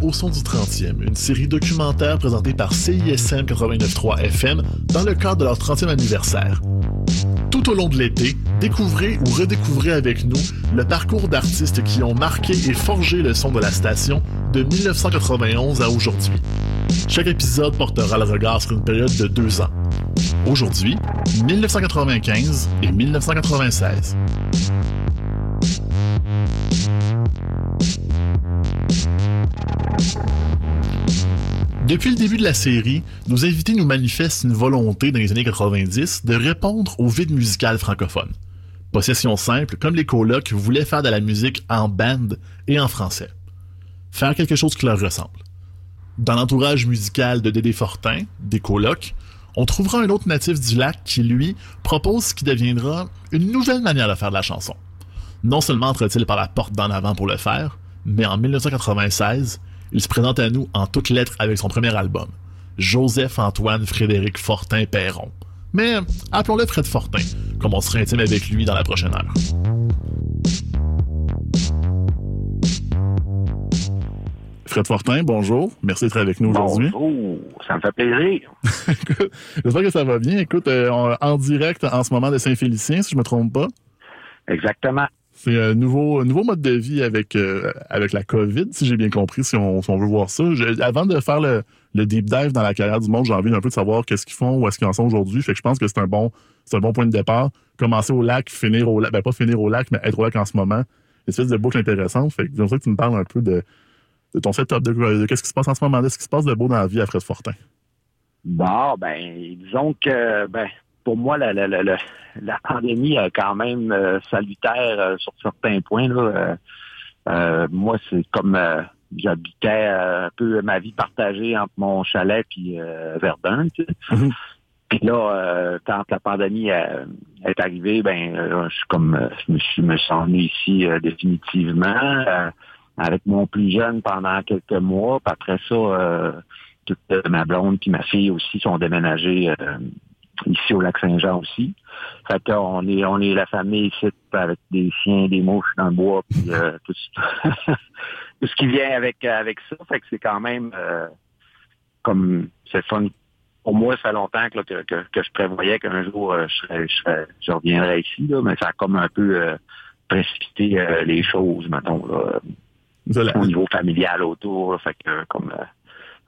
Au son du 30e, une série documentaire présentée par CISM 89.3 FM dans le cadre de leur 30e anniversaire. Tout au long de l'été, découvrez ou redécouvrez avec nous le parcours d'artistes qui ont marqué et forgé le son de la station de 1991 à aujourd'hui. Chaque épisode portera le regard sur une période de deux ans. Aujourd'hui, 1995 et 1996. Depuis le début de la série, nos invités nous manifestent une volonté dans les années 90 de répondre au vide musical francophone. Possession simple, comme les colocs, voulaient faire de la musique en band et en français. Faire quelque chose qui leur ressemble. Dans l'entourage musical de Dédé Fortin, des colocs, on trouvera un autre natif du lac qui, lui, propose ce qui deviendra une nouvelle manière de faire de la chanson. Non seulement entre-t-il par la porte d'en avant pour le faire, mais en 1996, il se présente à nous en toutes lettres avec son premier album, Joseph-Antoine Frédéric Fortin-Perron. Mais appelons-le Fred Fortin, comme on sera intime avec lui dans la prochaine heure. Fred Fortin, bonjour. Merci d'être avec nous aujourd'hui. Bonjour, ça me fait plaisir. J'espère que ça va bien. Écoute, euh, en direct en ce moment de Saint-Félicien, si je me trompe pas. Exactement. C'est un nouveau, nouveau mode de vie avec, euh, avec la COVID, si j'ai bien compris, si on, veut voir ça. avant de faire le, deep dive dans la carrière du monde, j'ai envie un peu de savoir qu'est-ce qu'ils font, où est-ce qu'ils en sont aujourd'hui. Fait que je pense que c'est un bon, c'est un bon point de départ. Commencer au lac, finir au lac, ben pas finir au lac, mais être au lac en ce moment. Une espèce de boucle intéressante. Fait que j'aimerais que tu me parles un peu de, de ton setup, de, de qu'est-ce qui se passe en ce moment, de ce qui se passe de beau dans la vie à Fred Fortin. Bon, ben, disons que, ben, pour moi, la, la, la, la, pandémie est quand même euh, salutaire euh, sur certains points. Là. Euh, moi, c'est comme j'habitais un peu ma vie partagée entre mon chalet puis Verdun. Tu sais. Mm-hmm. Puis là, quand la pandémie est arrivée, ben, je suis comme je me suis me ici définitivement avec mon plus jeune pendant quelques mois. Puis après ça, toute ma blonde puis ma fille aussi sont déménagées ici au lac Saint-Jean aussi. Fait qu'on est on est la famille ici avec des chiens, des mouches dans le bois, puis euh, tout, ce qui vient avec avec ça. Fait que c'est quand même euh, comme c'est fun. Pour moi, ça fait longtemps que, que, que, je prévoyais qu'un jour euh, je, serais, je, je, reviendrais ici, là, mais ça a comme un peu précipité les choses, mettons, là, au niveau familial autour. fait que comme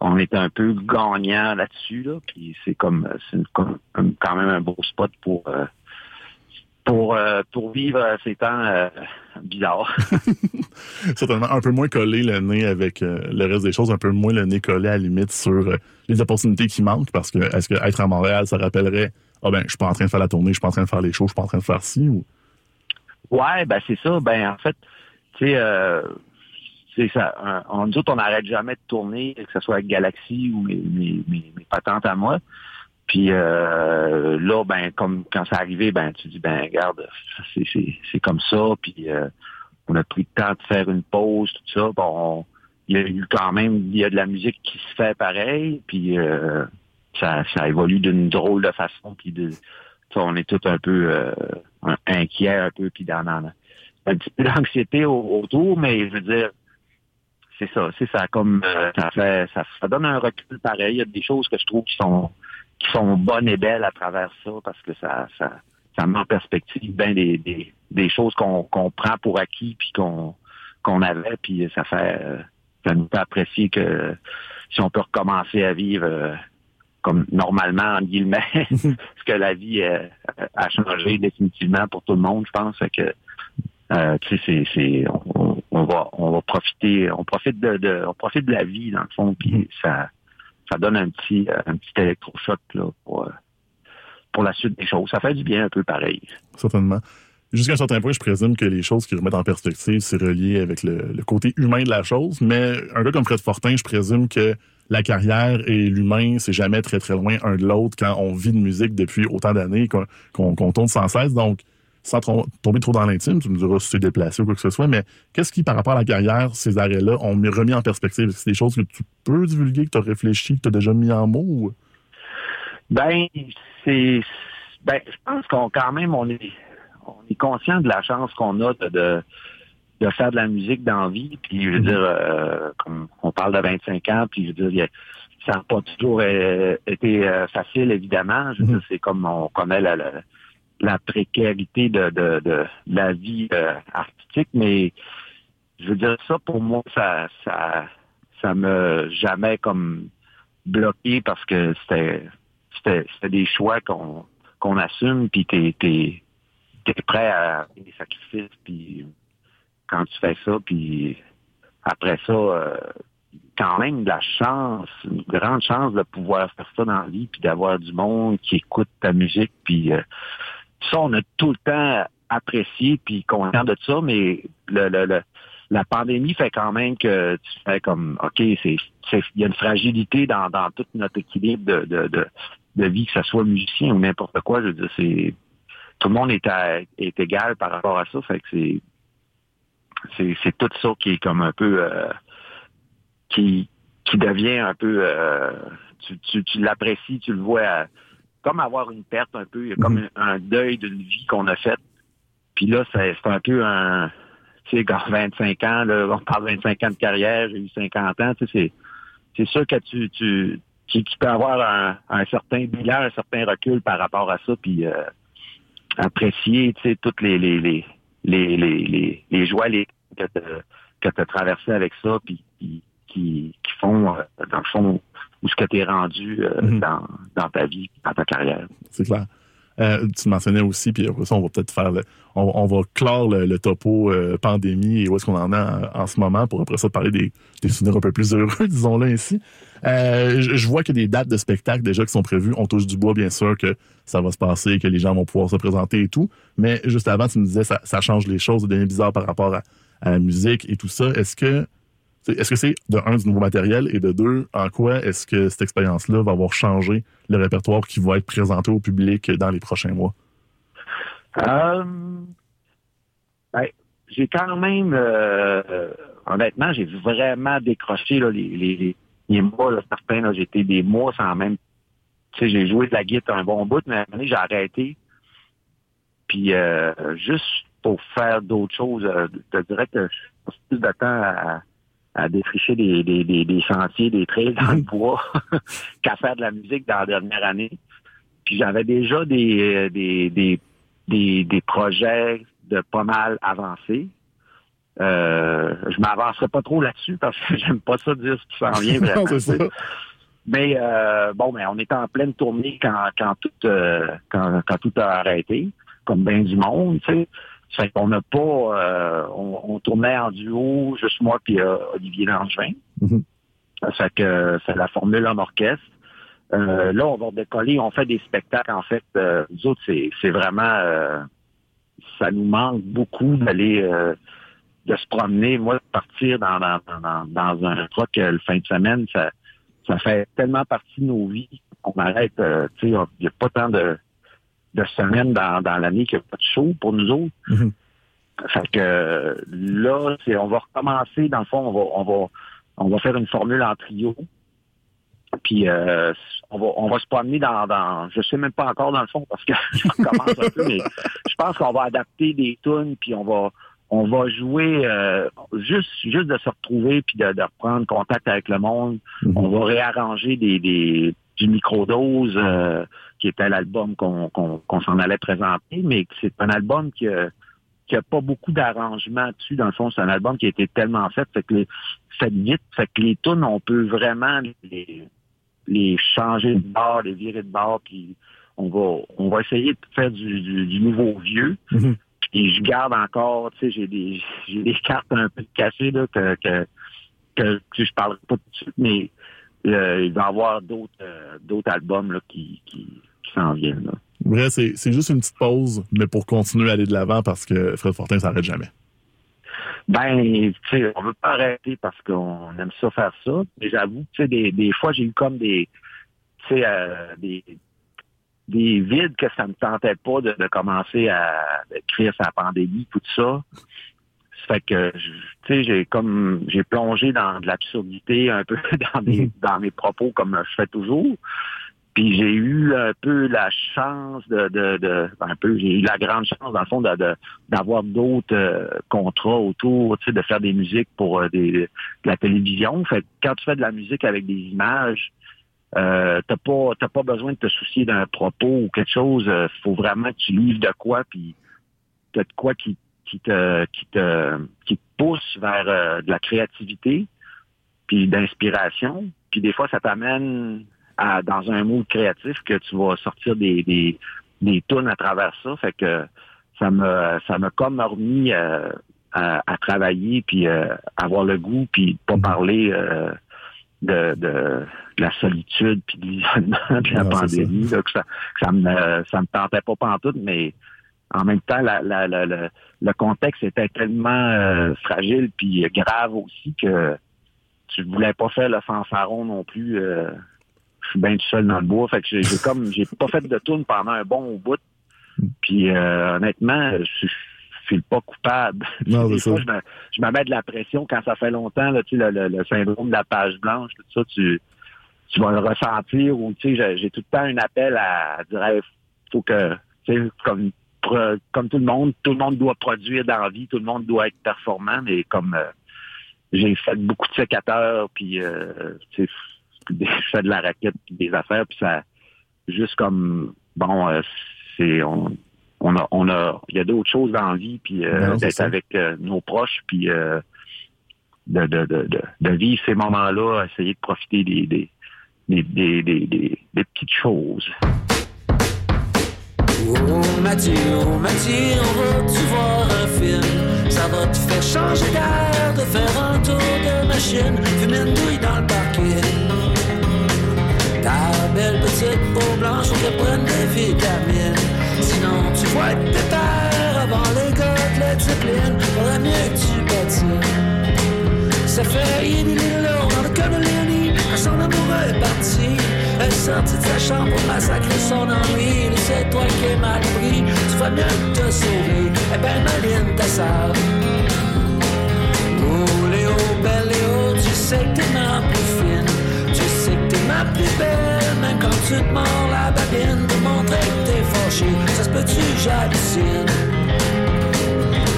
on est un peu gagnant là-dessus, là, puis c'est comme c'est quand même un beau spot pour euh, pour euh, pour vivre ces temps euh, bizarres. Certainement un peu moins collé le nez avec le reste des choses, un peu moins le nez collé à la limite sur les opportunités qui manquent, parce que est-ce que être à Montréal, ça rappellerait ah ben je suis pas en train de faire la tournée, je suis pas en train de faire les shows, je suis pas en train de faire ci ou? Ouais, ben c'est ça. Ben en fait, tu sais c'est ça. On, nous autres, on n'arrête jamais de tourner, que ce soit avec Galaxy ou mes, mes, patentes à moi. Puis euh, là, ben, comme quand c'est arrivé, ben, tu dis, ben, regarde, c'est comme ça. Puis euh, on a pris le temps de faire une pause, tout ça. Bon, il y a eu quand même, il y a de la musique qui se fait pareil. Puis euh, ça, ça évolue d'une drôle de façon. Puis de, on est tout un peu euh, inquiet, un peu, puis dans, dans un petit peu d'anxiété autour, mais je veux dire, c'est ça, c'est ça. Comme euh, ça fait, ça, donne un recul pareil. Il y a des choses que je trouve qui sont qui sont bonnes et belles à travers ça parce que ça ça, ça met en perspective bien des, des, des choses qu'on qu'on prend pour acquis puis qu'on qu'on avait puis ça fait ça nous fait apprécier que si on peut recommencer à vivre euh, comme normalement en guillemets parce que la vie euh, a changé définitivement pour tout le monde je pense que euh, tu sais, c'est, on, on, va, on va profiter, on profite de, on profite de la vie dans le fond, puis mm-hmm. ça, ça donne un petit, euh, un petit électrochoc là pour, euh, pour la suite des choses. Ça fait du bien un peu pareil. Certainement. Jusqu'à un certain point, je présume que les choses qui remettent en perspective, c'est relié avec le, le, côté humain de la chose. Mais un gars comme Fred Fortin, je présume que la carrière et l'humain, c'est jamais très très loin un de l'autre quand on vit de musique depuis autant d'années qu'on qu'on tourne sans cesse. Donc, sans tomber trop dans l'intime, tu me diras si c'est déplacé ou quoi que ce soit, mais qu'est-ce qui, par rapport à la carrière, ces arrêts-là, ont remis en perspective? C'est des choses que tu peux divulguer, que tu as réfléchi, que tu as déjà mis en mots? Ben, c'est. Ben, je pense qu'on quand même on est on est conscient de la chance qu'on a de, de faire de la musique dans la vie. Puis je veux dire, euh, comme on parle de 25 ans, puis je veux dire, ça n'a pas toujours euh, été euh, facile, évidemment. Je veux dire, c'est comme on connaît la, la, précarité de, de, de, la vie artistique, mais je veux dire, ça, pour moi, ça ça ça me jamais comme bloqué parce que c'était c'était des choix qu'on qu'on assume, puis t'es t'es es prêt à faire des sacrifices, puis quand tu fais ça, puis après ça, euh, quand même de la chance, une grande chance de pouvoir faire ça dans la vie, puis d'avoir du monde qui écoute ta musique, puis euh, ça, on a tout le temps apprécié, puis content de ça, mais le, la pandémie fait quand même que tu fais comme, OK, c'est il y a une fragilité dans, tout notre équilibre de, de, vie, que ce soit musicien ou n'importe quoi. Je veux dire, c'est tout le monde est, égal par rapport à ça. Fait que c'est c'est tout ça qui est comme un peu euh, qui devient un peu euh, tu, tu l'apprécies, tu le vois comme avoir une perte un peu, comme mhm. un, deuil d'une vie qu'on a faite. Puis là, c'est un peu un tu sais, 25 ans, là, on parle de 25 ans de carrière, j'ai eu 50 ans, tu sais, c'est sûr que tu, tu, tu, peux avoir un, un, certain bilan, un certain recul par rapport à ça, puis euh, apprécier, tu sais, toutes les, les, les, les, les, les joies les, que tu as traversées avec ça, puis qui, qui, font, euh, dans le fond, où ce que tu es rendu euh, mm-hmm. dans, dans ta vie, dans ta carrière. C'est clair. Euh, tu mentionnais aussi, puis après ça, on va peut-être faire, on, va clore le, topo euh, pandémie et où est-ce qu'on en est en, ce moment pour après ça parler des, des souvenirs un peu plus heureux, disons-le ainsi. Euh, je, vois qu'il y a des dates de spectacle déjà qui sont prévues. On touche du bois, bien sûr, que ça va se passer, que les gens vont pouvoir se présenter et tout. Mais juste avant, tu me disais ça, ça change les choses, ça devient bizarre par rapport à, à la musique et tout ça. Est-ce que est-ce que c'est de un du nouveau matériel et de deux, en quoi est-ce que cette expérience-là va avoir changé le répertoire qui va être présenté au public dans les prochains mois? Euh, ben, j'ai quand même, euh, honnêtement, j'ai vraiment décroché les, les, mois, certains, j'ai été des mois sans même, tu sais, j'ai joué de la guitare un bon bout, mais à un moment donné, j'ai arrêté. Puis euh, juste pour faire d'autres choses, je te dirais que je passe plus de temps à à défricher des, des, des, sentiers, des trails dans le bois qu'à faire de la musique dans la dernière année. Puis j'avais déjà des, euh, des, des, des, des projets de pas mal avancés. Euh, je m'avancerai pas trop là-dessus parce que j'aime pas ça dire ce qui s'en vient vraiment. Mais euh, bon, mais on était en pleine tournée quand, quand tout euh, quand, quand tout a arrêté, comme bien du monde, tu sais. Fait qu'on n'a pas, euh, on, tournait en duo, juste moi puis euh, Olivier Langevin. Mm Fait que c'est la formule en orchestre. Euh, là, on va décoller, on fait des spectacles. En fait, nous autres, c'est vraiment, ça nous manque beaucoup d'aller, de se promener. Moi, de partir dans, dans, dans, dans un truc le fin de semaine, ça, ça fait tellement partie de nos vies qu'on arrête. tu sais, il n'y a pas tant de de semaines dans, dans l'année qu'il n'y a pas de show pour nous autres. Mhm. Fait que là, c'est, on va recommencer. Dans le fond, on va, on va, on va faire une formule en trio. Puis euh, on va on va se promener dans, dans je sais même pas encore dans le fond parce que je recommence un peu, mais je pense qu'on va adapter des tunes puis on va on va jouer euh, juste juste de se retrouver puis de, de reprendre contact avec le monde. Mhm. On va réarranger des, des du microdose euh, qui était l'album qu'on s'en allait présenter, mais c'est un album qui a, qui a pas beaucoup d'arrangements dessus. Dans le fond, c'est un album qui a été tellement fait, fait que les, fait vite, fait que les tunes, on peut vraiment les, les changer de bord, les virer de bord, puis on va on va essayer de faire du, du, nouveau vieux. Mm-hmm. Et je garde encore, tu sais, j'ai des j'ai des cartes un peu cachées là que que, que, que je parlerai pas tout de suite, mais il va y avoir d'autres euh, d'autres albums là, qui, qui, qui s'en viennent. Là. C'est, c'est juste une petite pause, mais pour continuer à aller de l'avant parce que Fred Fortin s'arrête jamais. Ben, tu sais, on veut pas arrêter parce qu'on aime ça faire ça. Mais j'avoue, tu sais, des, des fois, j'ai eu comme des, tu sais, euh, des, des vides que ça me tentait pas de, de commencer à écrire sa pandémie, tout ça. Fait que, tu sais, j'ai comme, j'ai plongé dans de l'absurdité un peu dans mes, mm-hmm. dans mes propos comme je fais toujours. Puis j'ai eu un peu la chance de, de, de un peu, j'ai eu la grande chance dans le fond de, d'avoir d'autres euh, contrats autour, tu sais, de faire des musiques pour euh, des, de la télévision. Fait quand tu fais de la musique avec des images, euh, t'as pas t'as pas besoin de te soucier d'un propos ou quelque chose. Il faut vraiment que tu livres de quoi, puis t'as de quoi qui qui te qui te qui te pousse vers de la créativité, puis d'inspiration. Puis des fois, ça t'amène dans un mood créatif que tu vas sortir des, des, des tunes à travers ça. Fait que ça me ça m'a comme remis euh, à, travailler puis euh, avoir le goût puis pas mm-hmm. parler euh, de, de, la solitude puis de l'isolement de la pandémie. Ça. ça, ça me ça me tentait pas pantoute, mais en même temps, la, la, le contexte était tellement fragile puis grave aussi que tu voulais pas faire le fanfaron non plus je suis bien tout seul dans le bois. Fait que j'ai comme j'ai pas fait de tourne pendant un bon bout. Puis euh, honnêtement, je, suis pas coupable. Non, Des fois, je, me, je me mets de la pression quand ça fait longtemps, là, tu sais, le, le, syndrome de la page blanche, tout ça, tu, tu vas le ressentir ou tu sais, j'ai tout le temps un appel à, à dire faut que tu sais, comme comme tout le monde, tout le monde doit produire dans la vie, tout le monde doit être performant, mais comme euh, j'ai fait beaucoup de sécateurs, puis euh, je fais de la raquette puis des affaires, puis ça juste comme bon, euh, c'est on, on a on a il y a d'autres choses dans la vie, puis euh, d'être avec nos proches, puis de, de, de, de, vivre ces moments-là, essayer de profiter des, des, des, des petites choses. Oh Mathieu, oh Mathieu, on va tu voir un film Ça va te faire changer d'air, de faire un tour de machine Fumer une douille dans le parking ta belle petite peau blanche, on te prenne des vitamines. Sinon, tu vois être pépère avant les gars de la discipline. Faudrait mieux que tu bâtis. Ça fait une là, dans le Connolly, quand son amoureux est parti. Sortie de sa chambre pour massacrer son ennui. C'est toi qui es mal pris, tu vas mieux te sauver. Eh ben, Maline, ta sœur. Oh, Léo, belle Léo, tu sais que t'es ma plus fine ma plus belle, même quand tu te mords la babine pour montrer que t'es fâché. Ça se peut-tu, j'hallucine.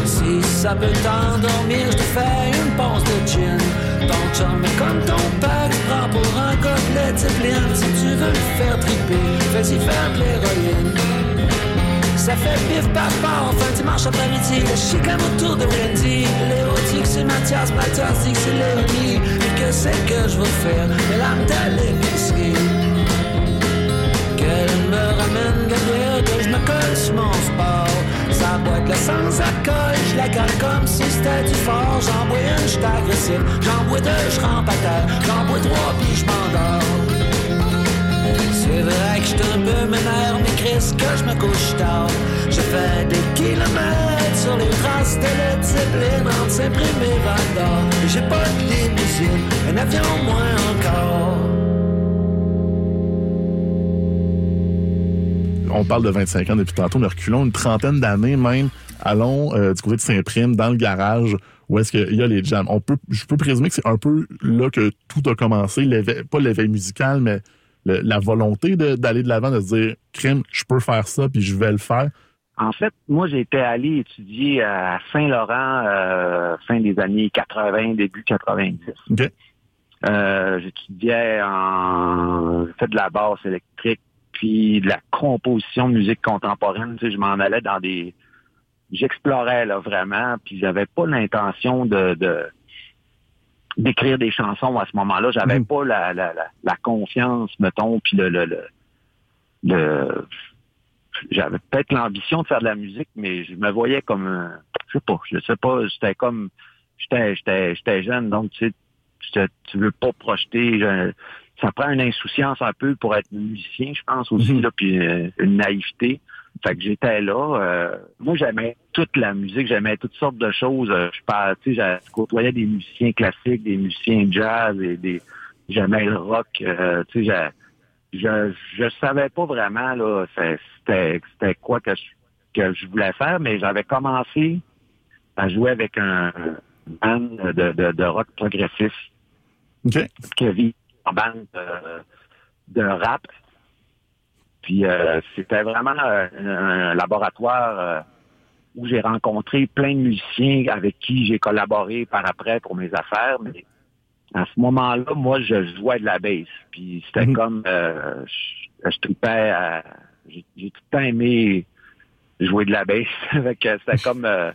Si ça peut t'endormir, je te fais une ponce de gin. Ton comme ton père, tu prends pour un gobelet de Si tu veux le faire triper, fais-y faire de l'héroïne. Ça fait pif paf paf, fin dimanche après-midi Le chicane autour de Wendy. Léo dit que c'est Mathias, Mathias dit que c'est Léonie. Et que c'est que je veux faire? Mais l'âme de l'épicerie. Qu'elle me ramène Gabriel Que je me colle sur mon sport Ça boîte là sans alcool Je la garde comme si c'était du fort. J'en bois une, j'suis agressif. J'en bois deux, j'rampe à terre J'en bois trois, puis je m'endors. C'est vrai que j'suis un peu ménère, mais Chris, que je me couche tard. Je fais des kilomètres sur les traces de la discipline entre Saint-Prime et J'ai pas de limousine, un avion moins encore. On parle de 25 ans depuis tantôt, mais reculons une trentaine d'années même. Allons euh, du côté de Saint-Prime, dans le garage, où est-ce qu'il y a les jams. On peut, je peux présumer que c'est un peu là que tout a commencé, pas l'éveil musical, mais la volonté d'aller de l'avant, de, se dire, crime, je peux faire ça, puis je vais le faire? En fait, moi, j'étais allé étudier à Saint-Laurent euh, fin des années 80, début 90. Euh, j'étudiais en... fait de la basse électrique, puis de la composition de musique contemporaine. Tu sais, je m'en allais dans des... J'explorais là vraiment, puis j'avais pas l'intention de d'écrire des chansons à ce moment-là. J'avais mm. pas la, la, la, confiance, mettons, puis le, le, le, j'avais peut-être l'ambition de faire de la musique, mais je me voyais comme un, je sais pas, je sais pas, j'étais comme j'étais j'étais j'étais jeune, donc tu sais, tu veux pas projeter. Ça prend une insouciance un peu pour être musicien, je pense aussi, mm-hmm. là, puis euh, une naïveté. Fait que j'étais là. Euh, moi, j'aimais toute la musique, j'aimais toutes sortes de choses. Euh, je parle, tu sais, je côtoyais des musiciens classiques, des musiciens jazz et des. J'aimais le rock. Euh, tu sais, je, je savais pas vraiment là, c'était c'était quoi que je, que je voulais faire, mais j'avais commencé à jouer avec un, band de, de, de rock progressif okay. en bande de, de rap. Puis euh, c'était vraiment euh, un, laboratoire euh, où j'ai rencontré plein de musiciens avec qui j'ai collaboré par après pour mes affaires. Mais à ce moment-là, moi, je jouais de la bass. Puis c'était Mhm. comme euh, je, je tripais à- j'ai, tout le temps aimé jouer de la bass. C'était comme euh,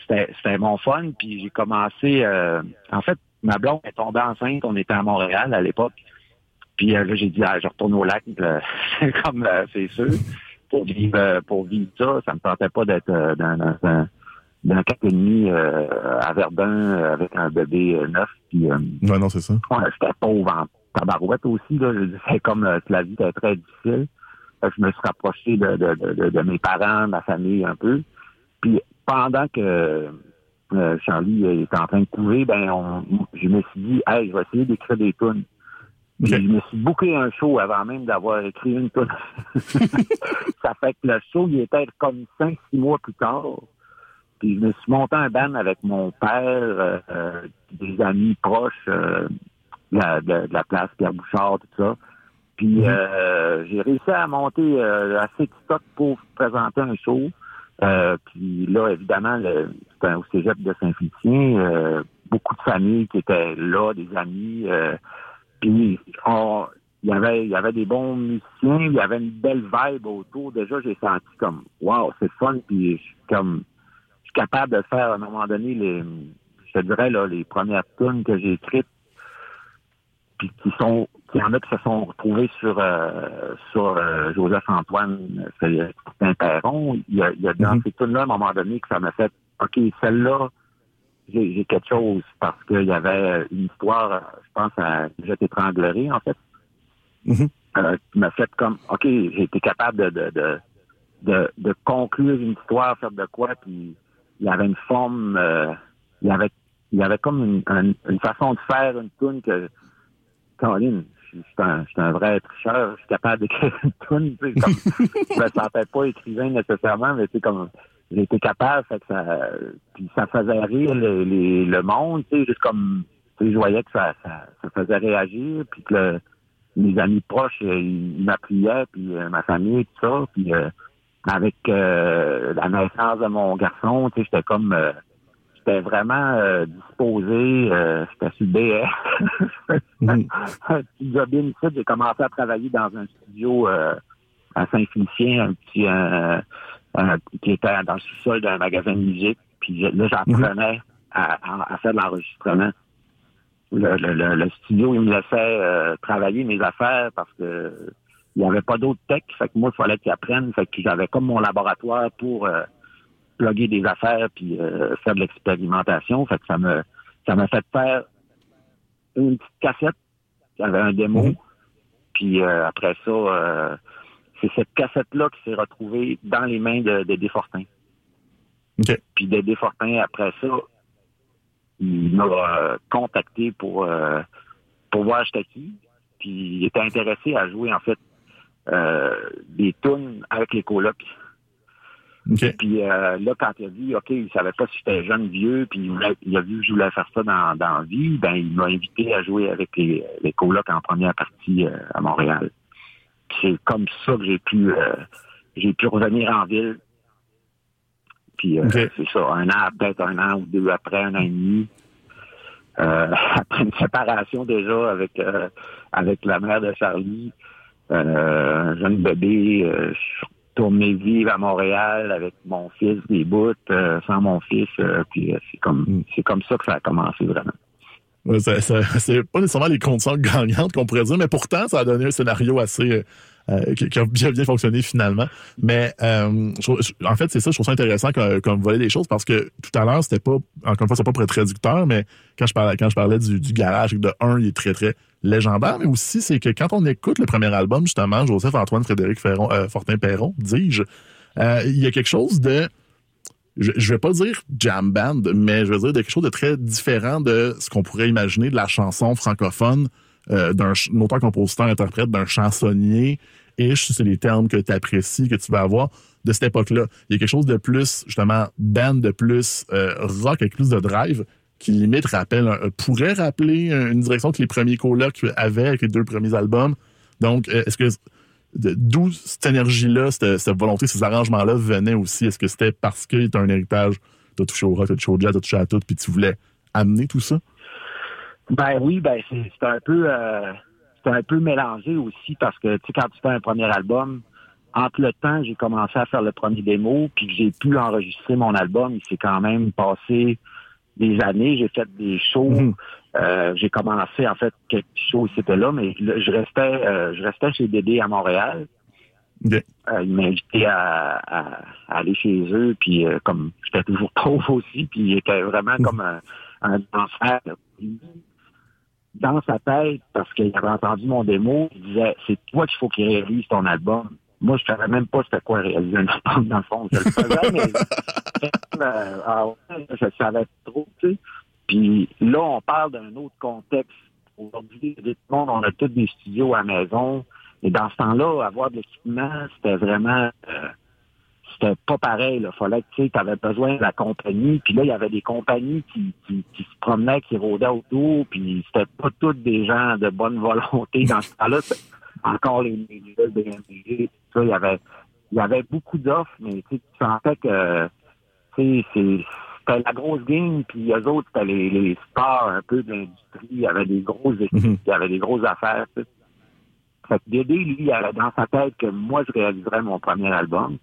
c'était, c'était mon fun. Puis j'ai commencé euh, en fait, ma blonde est tombée enceinte, on était à Montréal à l'époque. Puis euh, là, j'ai dit, ah, je retourne au lac. comme, euh, c'est sûr, pour vivre, euh, pour vivre ça, ça me tentait pas d'être euh, dans, dans un dans quatre et demi euh, à Verdun avec un bébé euh, neuf. Puis, euh, Ouais, non, c'est ça. ouais, j'étais pauvre en tabarouette aussi. Là. C'est comme euh, la vie était très difficile. Je me suis rapproché de, de, de, de- de mes parents, de ma famille un peu. Puis pendant que euh, Charlie euh, était en train de courir, ben on, je me suis dit, hey, je vais essayer d'écrire des tunes. Puis Ok. Je me suis booké un show avant même d'avoir écrit une tune. ça fait que le show, il était comme cinq, six mois plus tard. Puis je me suis monté un band avec mon père, euh, des amis proches de, la, de- de la place Pierre Bouchard, tout ça. Puis Mhm. j'ai réussi à monter assez de stock pour présenter un show. Puis là, évidemment, le- au cégep de Saint-Félicien. euh, beaucoup de familles qui étaient là, des amis. euh, puis on- il y avait il y avait des bons musiciens, il y avait une belle vibe autour. Déjà, j'ai senti comme Wow, c'est fun, puis je suis comme je suis capable de faire à un moment donné les je te dirais là, les premières tunes que j'ai écrites puis qui sont qu'il y en a qui se sont retrouvés sur euh, sur euh, Joseph Antoine Perron. Il y a, il y a dans Mhm. ces tunes-là, à un moment donné, que ça m'a fait OK, celle-là, j'ai j'ai quelque chose parce qu'il y avait une histoire, je pense à Jette étranglerie, en fait, euh, qui m'a fait comme OK, j'ai été capable de de, de, de, de conclure une histoire, faire de quoi, puis il y avait une forme, euh, il y avait il y avait comme une, un- une façon de faire une tune que Caroline, je suis je un, je un vrai tricheur, je suis capable d'écrire une tune, tu sais, comme, je me sentais pas écrivain nécessairement, mais c'est comme été capable, fait que ça, puis ça faisait rire le, les- le monde, tu sais, juste comme, tu sais, je voyais que ça, ça, ça faisait réagir, puis que le- mes amis proches, euh, ils m'appuyaient, puis euh, ma famille, tout ça, puis euh, avec euh, la naissance de mon garçon, tu sais, j'étais comme, euh, j'étais vraiment euh, disposé, euh, j'étais sur BS. Un petit j'ai commencé à travailler dans un studio euh, à Saint-Félicien, un petit euh, qui était dans le sous-sol d'un magasin de musique. Puis là, j'apprenais à, à- à faire de l'enregistrement. Le, le- le- studio, il me laissait euh, travailler mes affaires parce que il n'y avait pas d'autres tech. Fait que moi, il fallait qu'ils apprennent. Fait que j'avais comme mon laboratoire pour euh, plugger des affaires puis euh, faire de l'expérimentation. Fait que ça me ça m'a fait faire une petite cassette. Avait un démo. Mhm. Puis euh, après ça, euh, c'est cette cassette-là qui s'est retrouvée dans les mains de, de Desfortins. OK. Puis de Desfortins, après ça, il m'a euh, contacté pour euh, pour voir j'étais qui. Puis il était intéressé à jouer en fait euh, des tunes avec les colocs. OK. Puis euh, là, quand il a vu, OK, il savait pas si j'étais jeune, vieux, puis il, voulait- il a vu que je voulais faire ça dans, dans vie, ben il m'a invité à jouer avec les, les colocs en première partie euh, à Montréal. C'est comme ça que j'ai pu euh, j'ai pu revenir en ville. Puis euh, c'est ça, un an, peut-être un an ou deux après, un an et demi. Euh, après une séparation déjà avec euh, avec la mère de Charlie, euh, un jeune bébé, euh, je suis retourné vivre à Montréal avec mon fils des bouts, euh, sans mon fils, puis c'est comme Mm. c'est comme ça que ça a commencé vraiment. C'est pas nécessairement les conditions gagnantes qu'on pourrait dire, mais pourtant, ça a donné un scénario assez euh, euh, qui, a bien, bien fonctionné finalement. Mais euh, je en fait, c'est ça, je trouve ça intéressant comme, comme voler des choses parce que tout à l'heure, c'était pas, encore une fois, c'est pas pour être réducteur, mais quand je parlais, quand je parlais du, garage, de un, il est très, très légendaire, mais aussi, c'est que quand on écoute le premier album, justement, Joseph-Antoine Frédéric Ferron, euh, Fortin-Perron, dis-je, euh, il y a quelque chose de je, je vais pas dire jam band, mais je veux dire quelque chose de très différent de ce qu'on pourrait imaginer de la chanson francophone euh, d'un ch- auteur, compositeur, interprète, d'un chansonnier. Et c'est les termes que tu apprécies, que tu vas avoir de cette époque-là. Il y a quelque chose de plus, justement, band, de plus euh, rock, avec plus de drive, qui limite rappelle, un- pourrait rappeler une direction que les premiers colocs avaient avec les deux premiers albums. Donc, euh, est-ce que d'où cette énergie-là, cette, cette, volonté, ces arrangements-là venaient aussi? Est-ce que c'était parce que tu un héritage, tu as touché au rock, tu as touché au jazz, tu as touché à tout, puis tu voulais amener tout ça? Ben oui, ben c'est un peu euh, c'est un peu mélangé aussi parce que tu sais, quand tu fais un premier album, entre le temps, j'ai commencé à faire le premier démo, puis que j'ai pu enregistrer mon album, il s'est quand même passé des années. J'ai fait des shows. Mhm. Euh, j'ai commencé en fait quelques shows c'était là, mais je restais euh, je restais chez Dédé à Montréal. Euh, il m'a invité à, à, aller chez eux, puis comme j'étais toujours pauvre aussi, puis il était vraiment mhm. comme un, un danseur. Dans sa tête, parce qu'il avait entendu mon démo, il disait c'est toi qu'il faut qu'il réalise ton album. Moi, je savais même pas c'était quoi réaliser un album dans le fond. Je le faisais, mais ah je savais trop, tu sais. Puis là, on parle d'un autre contexte. Aujourd'hui, tout le monde, on a tous des studios à la maison. Et dans ce temps-là, avoir de l'équipement, c'était vraiment... Euh, c'était pas pareil. Il fallait que tu avais besoin de la compagnie. Puis là, il y avait des compagnies qui, qui, se promenaient, qui rôdaient autour. Puis c'était pas tous des gens de bonne volonté. Dans ce temps-là, encore les médias, BMG, tout ça, il y avait, il y avait beaucoup d'offres, mais tu sentais que c'était la grosse game, puis eux autres, c'était les, les stars un peu de l'industrie. Il y avait des grosses équipes, mhm. il y avait des grosses affaires. Fait que Dédé, lui, il avait dans sa tête que moi, je réaliserais mon premier album.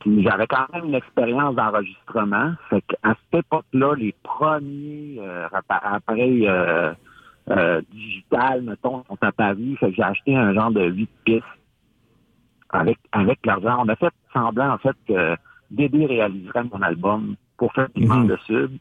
Puis j'avais quand même une expérience d'enregistrement. Fait qu'à cette époque-là, les premiers euh, appareils euh, euh, digital, mettons, sont apparus. Fait que j'ai acheté un genre de huit pistes avec, avec l'argent. On a fait semblant, en fait, que Dédé réaliserait mon album pour faire du mm de sub.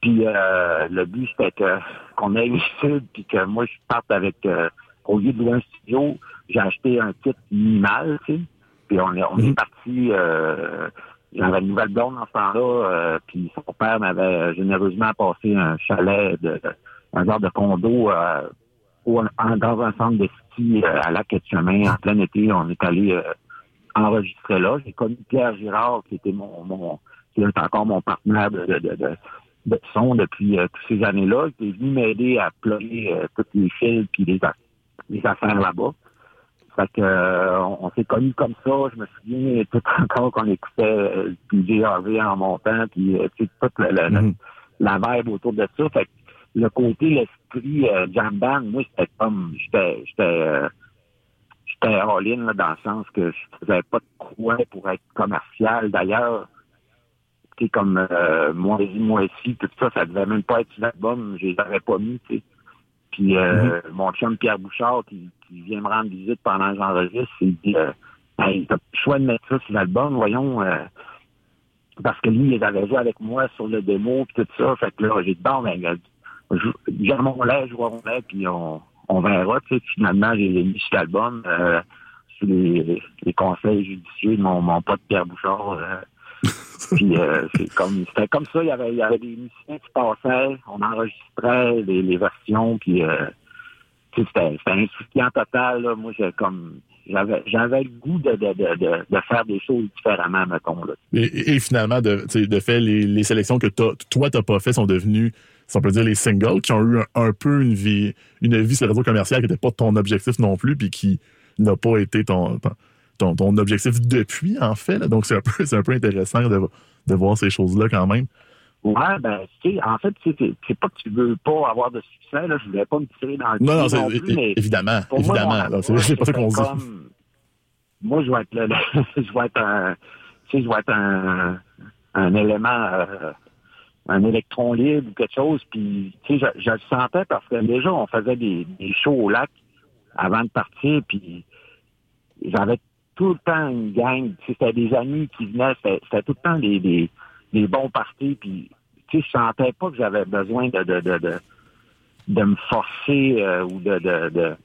Puis euh, le but, c'était que qu'on ait une sub, puis que moi, je parte avec, euh, au lieu de louer un studio, j'ai acheté un kit minimal, tu sais. Puis on est, on est mhm. parti... Euh, j'avais une nouvelle blonde en ce temps-là, euh, puis son père m'avait généreusement passé un chalet de, un genre de condo euh, dans un centre de ski euh, à lac chemin en plein été. On est allé euh, enregistrer là. J'ai connu Pierre Girard, qui était mon, mon qui est encore mon partenaire de, de, de, de son depuis toutes ces années-là. Il est venu m'aider à ployer toutes les fils puis les, les affaires là-bas. Fait que on, s'est connus comme ça. Je me souviens tout encore qu'on écoutait euh, DJ en montant, puis toute la, la, mm-hmm. la, vibe autour de ça. Fait que le côté, l'esprit euh, jam band, moi, c'était comme, j'étais, j'étais, euh, j'étais all-in, dans le sens que je faisais pas de quoi pour être commercial. D'ailleurs, comme euh, moi, moi ici, tout ça, ça devait même pas être sur l'album, je les avais pas mis, tu sais. Puis euh, mm-hmm. mon chum Pierre Bouchard, qui, qui, vient me rendre visite pendant que j'enregistre, il dit euh, hey, t'as le choix de mettre ça sur l'album, voyons. Euh, parce que lui, il avait joué avec moi sur le démo, puis tout ça. Fait que là, j'ai dit, bon, ben, gère mon lait, je vois mon lait, puis on, on verra. Tu sais, finalement, j'ai mis cet album euh, les, les, conseils judicieux de mon, mon pote Pierre Bouchard. Puis euh, c'est comme c'était comme ça, il y avait il y avait des musiciens qui passaient, on enregistrait les, les versions, puis euh, c'était c'était insouciant total. Là. Moi, j'ai comme j'avais j'avais le goût de, de, de, de, faire des choses différemment, mettons. Là. Et, finalement, de, de fait, les, les sélections que toi, toi, t'as pas fait sont devenues si on peut dire, les singles qui ont eu un, peu une vie, une vie sur le réseau commercial qui n'était pas ton objectif non plus, puis qui n'a pas été ton, ton, objectif depuis, en fait. Donc, c'est un peu, c'est un peu intéressant de, de voir ces choses-là quand même. Ouais, ben, tu sais, en fait, c'est pas que tu veux pas avoir de succès, là, je voulais pas me tirer dans le Non, non, c'est, évidemment, évidemment, c'est, pas ça qu'on dit. moi, je vais être, le, je vais être un, tu sais, je vais être un, un élément, euh, un électron libre ou quelque chose. Puis, tu sais, je, je, le sentais parce que déjà, on faisait des, des shows au lac avant de partir, puis j'avais tout le temps une gang. C'était des amis qui venaient, c'était tout le temps des, des, bons parties. Puis, tu je sentais pas que j'avais besoin de, de, de, de, de me forcer euh, ou de, de, de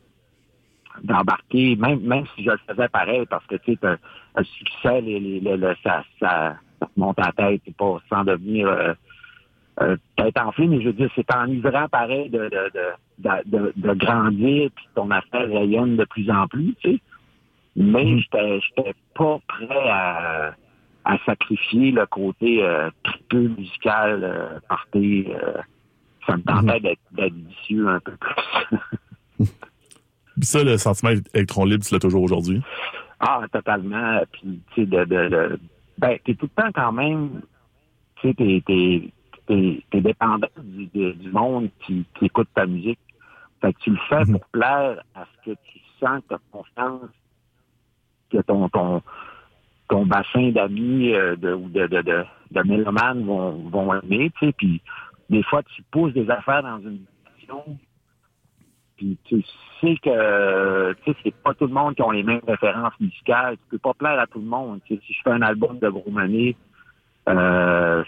d'embarquer, même même si je le faisais pareil, parce que tu sais, un, succès, les, les, ça, ça, monte à la tête, pas sans devenir euh, euh, peut-être enflé, mais je veux dire, c'est enivrant pareil de, de, de, de, grandir puis ton affaire rayonne de plus en plus, tu sais. Mais mm. j'étais j'étais pas prêt à, à sacrifier le côté euh, peu musical euh, party. Euh, ça me tentait mm-hmm. d'être vicieux un peu plus. ça, le sentiment électron libre, tu l'as toujours aujourd'hui? Ah, totalement. Puis, tu sais, de, de, de, ben, t'es tout le temps quand même, tu sais, t'es, t'es, t'es, t'es dépendant du, du monde qui, qui écoute ta musique. Fait que tu le fais pour plaire à ce que tu sens, que confiance, que ton, ton, ton bassin d'amis euh, de, ou de, de, de, de mélomanes vont, vont aimer, tu sais, puis des fois, tu pousses des affaires dans une direction, puis tu sais que, tu sais, c'est pas tout le monde qui ont les mêmes références musicales, tu peux pas plaire à tout le monde, si je fais un album de gros money, euh,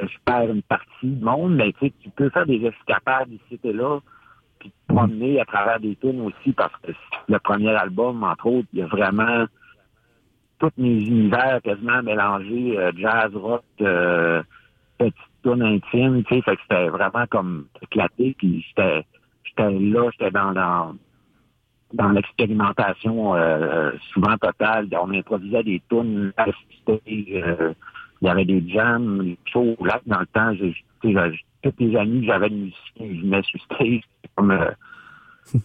je, je perds une partie du monde, mais tu sais, tu peux faire des escapades ici et là, puis te promener à travers des tunes aussi, parce que le premier album, entre autres, il y a vraiment tous mes univers quasiment mélangés, euh, jazz, rock, euh, petite tune intime, tu sais, fait que c'était vraiment comme éclaté, puis j'étais j'étais là, j'étais dans dans, dans l'expérimentation euh, souvent totale. On improvisait des tunes euh, il y avait des jams, des shows là dans le temps, j'ai tous les amis que j'avais de musiciens, ils venaient sur stage comme euh,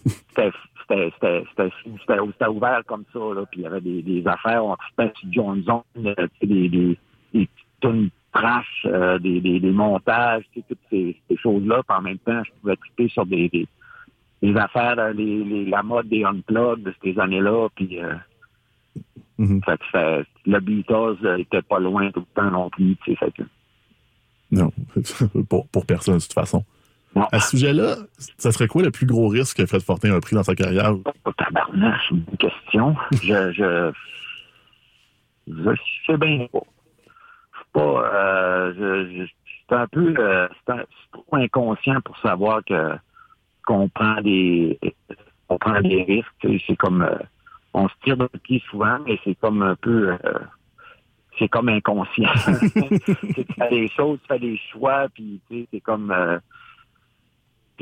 c'était c'était c'était ouvert comme ça là puis il y avait des, des affaires on trippait sur John Zone euh, des des des tunes trash euh, des, des, des montages toutes ces, ces choses là puis en même temps je pouvais tripper sur des, des des affaires les, les la mode des unplugged de ces années là puis euh, Mhm. fait que fait- le Beatles euh, était pas loin tout le temps non plus tu sais fait que Non, pour, pour personne, de toute façon. Non. À ce sujet-là, ça serait quoi le plus gros risque que Fred Fortin a pris dans sa carrière? Oh, tabarnak, c'est une bonne question. je, je, je sais bien pas. Je suis pas, euh, je, je, c'est un peu, euh, c'est un- c'est trop inconscient pour savoir que, qu'on prend des, on prend des risques. C'est comme, euh, on se tire dans le pied souvent, mais c'est comme un peu, c'est comme inconscient. tu fais des choses, tu fais des choix, puis tu sais, c'est comme,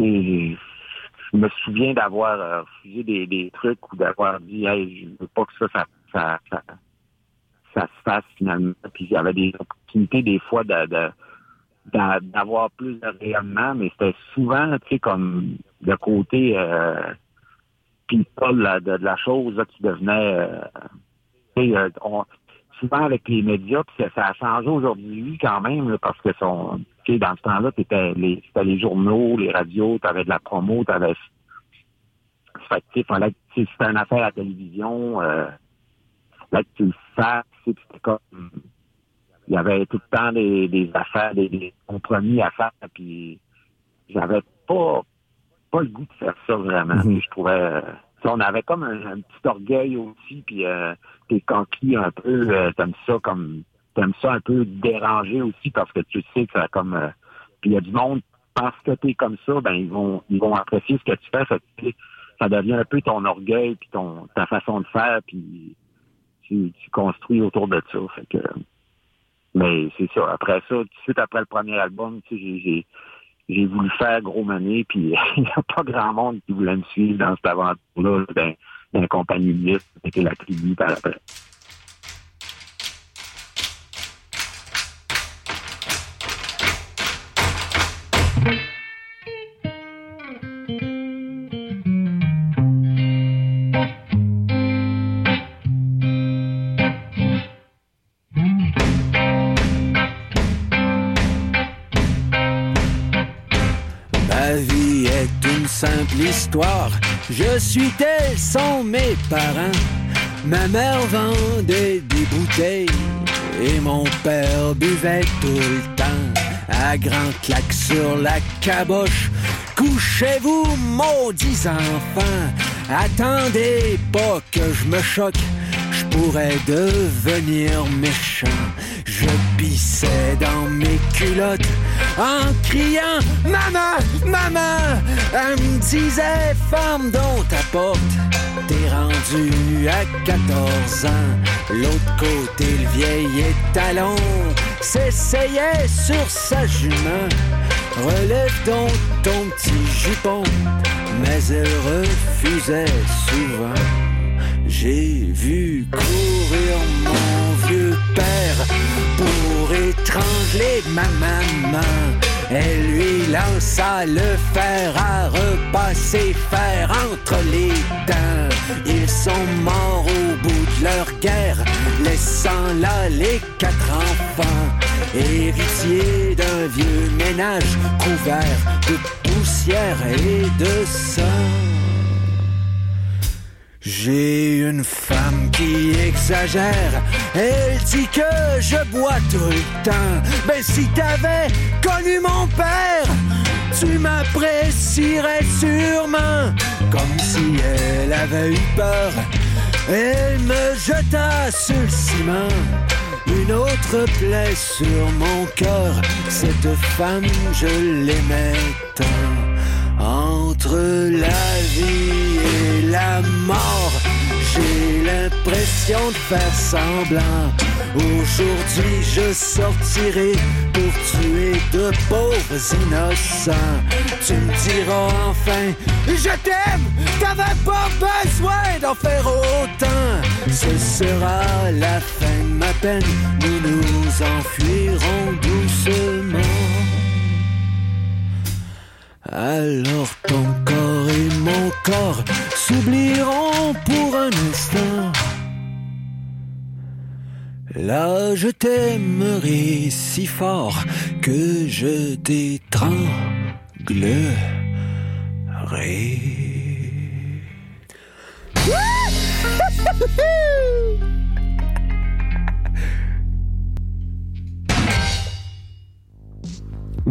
je me souviens d'avoir euh, refusé des, des trucs ou d'avoir dit hey, je veux pas que ça ça, ça, ça, se fasse finalement. Puis il y avait des opportunités des fois de, de- d'a- d'avoir plus de rayonnement, mais c'était souvent, tu sais, comme le côté euh, people de, de la chose qui devenait euh, euh, souvent avec les médias, puis ça, ça a changé aujourd'hui quand même, là, parce que son, tu sais, dans ce temps-là, t'étais les, c'était les journaux, les radios, t'avais de la promo, fait que, tu sais, fallait que, tu sais, c'était une affaire à la télévision, euh, là que tu le fasses, tu c'était comme il y avait tout le temps des, des affaires, des, des compromis à faire, puis j'avais pas pas le goût de faire ça vraiment. Puis Je trouvais euh, tu on avait comme un, un petit orgueil aussi, puis euh, t'es conquis un peu, euh, t'aimes ça comme t'aimes ça un peu déranger aussi parce que tu sais que ça comme euh, puis il y a du monde parce que t'es comme ça, ben ils vont ils vont apprécier ce que tu fais, sais, ça devient un peu ton orgueil puis ton ta façon de faire puis tu, tu construis autour de ça. Fait que mais c'est ça. Après ça, tout de suite après le premier album, tu sais, j'ai, j'ai, voulu faire gros mané, puis il n'y a pas grand monde qui voulait me suivre dans cette aventure-là, d'un compagnie de liste, c'était la tribu par après. Je suis tel sont mes parents. Ma mère vendait des bouteilles et mon père buvait tout le temps. À grands claques sur la caboche. Couchez-vous, maudits enfants. Attendez pas que je me choque. Je pourrais devenir méchant. Je pissais dans mes culottes en criant Maman, maman. Elle me disait Ferme donc ta porte. T'es rendu à 14 ans. L'autre côté, le vieil étalon s'essayait sur sa jument. Relève donc ton petit jupon. Mais elle refusait souvent. J'ai vu courir étrangler ma maman. Elle lui lança le fer à repasser fer entre les dents. Ils sont morts au bout de leur guerre, laissant là les quatre enfants, héritiers d'un vieux ménage couvert de poussière et de sang. J'ai une femme qui exagère, elle dit que je bois tout le temps. Ben si t'avais connu mon père, tu m'apprécierais sûrement, comme si elle avait eu peur. Elle me jeta sur le ciment, une autre plaie sur mon cœur. Cette femme, je l'aimais tant. Entre la vie et la mort, j'ai l'impression de faire semblant. Aujourd'hui, je sortirai pour tuer de pauvres innocents. Tu me diras enfin, je t'aime, t'avais pas besoin d'en faire autant. Ce sera la fin de ma peine, nous nous enfuirons doucement. Alors ton corps et mon corps s'oublieront pour un instant. Là, je t'aimerai si fort que je t'étranglerai.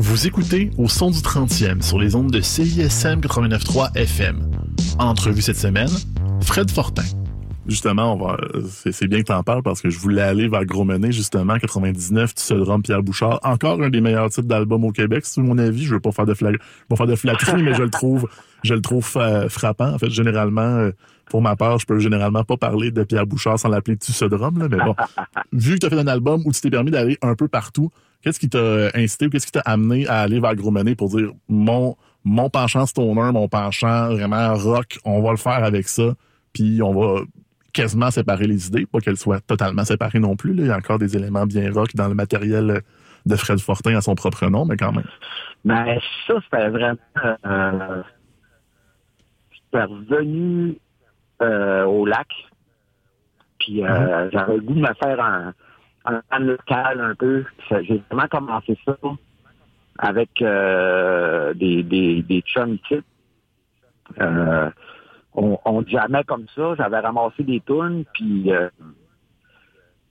Vous écoutez au son du 30e sur les ondes de CISM 89.3 FM. En entrevue cette semaine, Fred Fortin. Justement, on va, c'est, bien que t'en parles parce que je voulais aller vers Gros Menet, justement, 99, tu seul Pierre Bouchard. Encore un des meilleurs titres d'album au Québec, c'est mon avis. Je veux pas faire de flag, pas faire de flatterie, mais je le trouve, je le trouve euh, frappant. En fait, généralement, euh, pour ma part, je peux généralement pas parler de Pierre Bouchard sans l'appeler tu seul rhum, là, mais bon. Vu que tu as fait un album où tu t'es permis d'aller un peu partout, qu'est-ce qui t'a incité ou qu'est-ce qui t'a amené à aller vers Gros Menet pour dire mon, mon penchant stoner, mon penchant vraiment rock, on va le faire avec ça, puis on va quasiment séparer les idées, pas qu'elles soient totalement séparées non plus. Là. Il y a encore des éléments bien rock dans le matériel de Fred Fortin à son propre nom, mais quand même. Mais ça, c'était vraiment... Euh, j'étais revenu euh, au lac, puis euh, j'avais le goût de me faire un, un local un peu. J'ai vraiment commencé ça avec euh, des, des, des chums types. Euh, on, on jamais comme ça. J'avais ramassé des tunes, puis euh,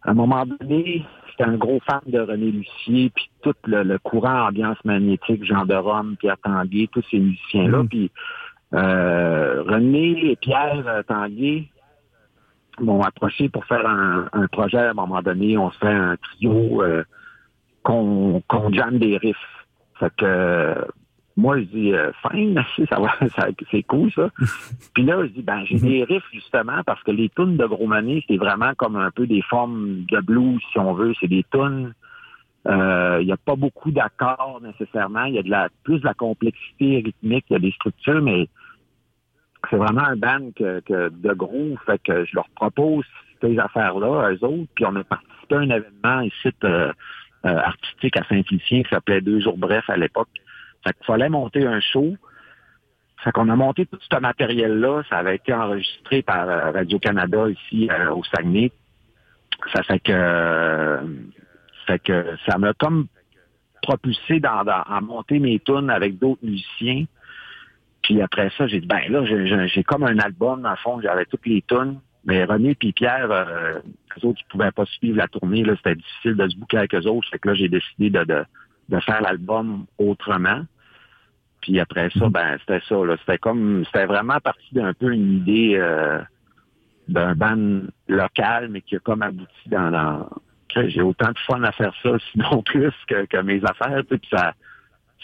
à un moment donné, j'étais un gros fan de René Lucier, puis tout le, le courant ambiance magnétique, Jean de Rome, Pierre Tanguay, tous ces musiciens-là. Mhm. Puis euh, René et Pierre euh, Tanguay m'ont approché pour faire un, un projet à un moment donné. On se fait un trio euh, qu'on qu'on jamme des riffs. Fait que euh, moi, je dis euh, fine, ça va, ça- c'est cool ça. Puis là, je dis ben j'ai des riffs justement parce que les tunes de Gros Mané, c'est vraiment comme un peu des formes de blues si on veut. C'est des tunes. Euh, Il n'y a pas beaucoup d'accords nécessairement. Il y a de la plus de la complexité rythmique, il y a des structures, mais c'est vraiment un band que, que de gros. Fait que je leur propose ces affaires-là, eux autres. Puis on a participé à un événement ici euh, euh, artistique à Saint-Félicien qui s'appelait Deux jours bref à l'époque. Fait qu'il fallait monter un show. Fait qu'on a monté tout ce matériel-là. Ça avait été enregistré par euh, Radio-Canada ici euh, au Saguenay. Ça fait que, euh, fait que ça m'a comme propulsé dans, dans- à monter mes tunes avec d'autres musiciens. Puis après ça, j'ai dit, ben là, j'ai- comme un album, dans le fond, j'avais toutes les tunes. Mais René puis Pierre, euh, eux autres, ils pouvaient pas suivre la tournée. Là, c'était difficile de se boucler avec eux autres. Fait que là, j'ai décidé de, de, de faire l'album autrement. Puis après ça, ben c'était ça. Là. C'était comme c'était vraiment parti d'un peu une idée euh, d'un band local, mais qui a comme abouti dans, dans... J'ai autant de fun à faire ça, sinon plus que, mes affaires. Puis ça,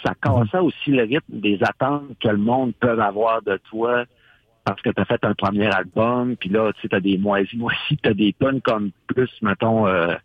ça cassait aussi le rythme des attentes que le monde peut avoir de toi parce que tu as fait un premier album, puis là, tu as des moisis, moisis, tu as des tonnes comme plus, mettons, euh,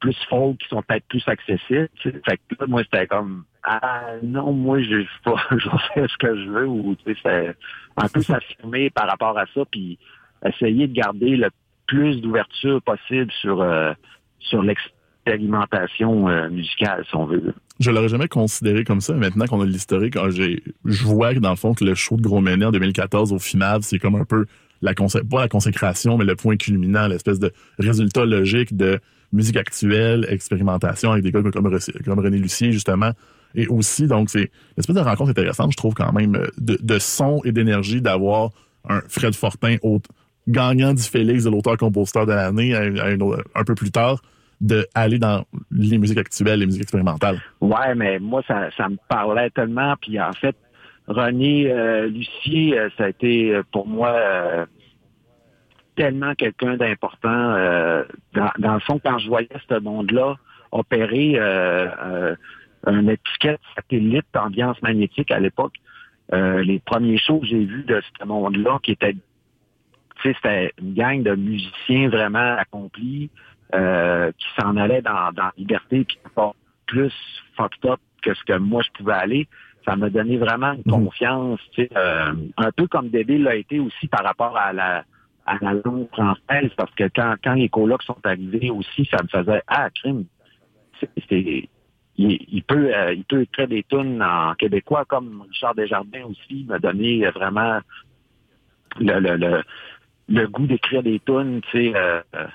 plus folk qui sont peut-être plus accessibles. tu sais. Fait que là, moi, c'était comme Ah non, moi, je pas, je faire ce que je veux ou tu sais, un peu s'affirmer par rapport à ça, puis essayer de garder le plus d'ouverture possible sur euh, sur l'ex- d'expérimentation euh, musicale, si on veut. Je l'aurais jamais considéré comme ça. Maintenant qu'on a l'historique, ah, je vois que dans le fond que le show de Gros Menet en 2014 au FIMAV, c'est comme un peu la pas la consécration, mais le point culminant, l'espèce de résultat logique de musique actuelle, expérimentation avec des gars comme, René Lucier, justement. Et aussi, donc, c'est une espèce de rencontre intéressante, je trouve, quand même, de, de son et d'énergie d'avoir un Fred Fortin, gagnant du Félix de l'auteur-compositeur de l'année un, peu plus tard, de aller dans les musiques actuelles, les musiques expérimentales. Ouais, mais moi, ça, me parlait tellement. Puis en fait, René euh, Lucier, euh, ça a été euh, pour moi euh, tellement quelqu'un d'important. Dans, le fond, quand je voyais ce monde-là opérer un étiquette satellite ambiance magnétique à l'époque, les premiers shows que j'ai vus de ce monde-là, qui était c'était une gang de musiciens vraiment accomplis euh, qui s'en allaient dans, dans la liberté puis pas plus fucked up que ce que moi je pouvais aller. Ça m'a donné vraiment une mhm. confiance, euh, un peu comme Débile l'a été aussi par rapport à la à la langue française, parce que quand, quand les colocs sont arrivés aussi, ça me faisait Ah, crime. C'est, il, peut euh, il peut écrire des tunes en québécois comme Richard Desjardins aussi m'a donné vraiment le, le, le, le goût d'écrire des tunes, tu sais, euh, euh,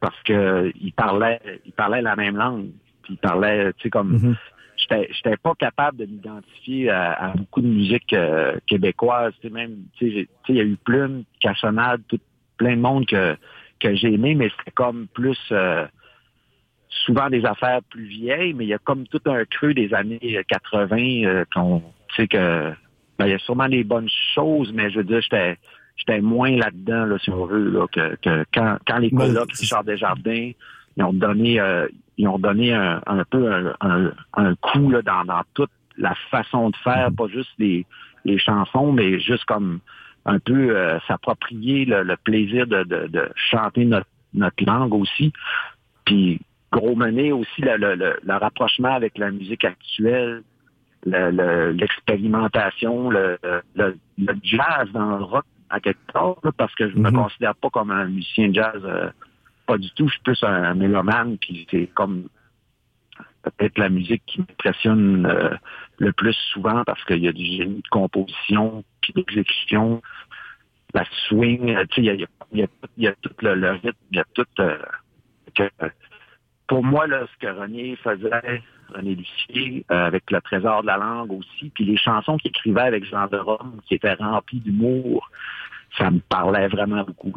parce que il parlait, il parlait la même langue, puis il parlait, tu sais, comme, mm j'étais pas capable de m'identifier à, beaucoup de musique euh, québécoise, tu sais, même, tu sais, il y a eu Plume, Cassonade, tout, plein de monde que que j'ai aimé, mais c'était comme plus souvent des affaires plus vieilles, mais il y a comme tout un creux des années 80 qu'on, tu sais que, ben, il y a sûrement des bonnes choses, mais je veux dire, j'étais j'étais moins là-dedans, là, si on veut, là, que, que quand, quand les colocs Richard Desjardins, ils ont donné euh, ils ont donné un, un peu un, un, coup là, dans, dans toute la façon de faire, pas juste les, les chansons, mais juste comme un peu euh, s'approprier le, plaisir de, de, de chanter notre, notre langue aussi. Puis gros mener aussi le, le, le, rapprochement avec la musique actuelle, l'expérimentation, le, le, le, jazz dans le rock à quelque part, parce que je ne me mhm. considère pas comme un musicien de jazz. Euh, pas du tout. Je suis plus un, mélomane, puis c'est comme peut-être la musique qui m'impressionne euh, le plus souvent parce qu'il y a du génie de composition, puis d'exécution, la swing, euh, tu sais, il y a, y, a, y a, tout le, rythme, il y a tout... que, pour moi, là, ce que René faisait, René Lucier, avec le trésor de la langue aussi, puis les chansons qu'il écrivait avec Jean de Rome, qui étaient remplies d'humour, ça me parlait vraiment beaucoup.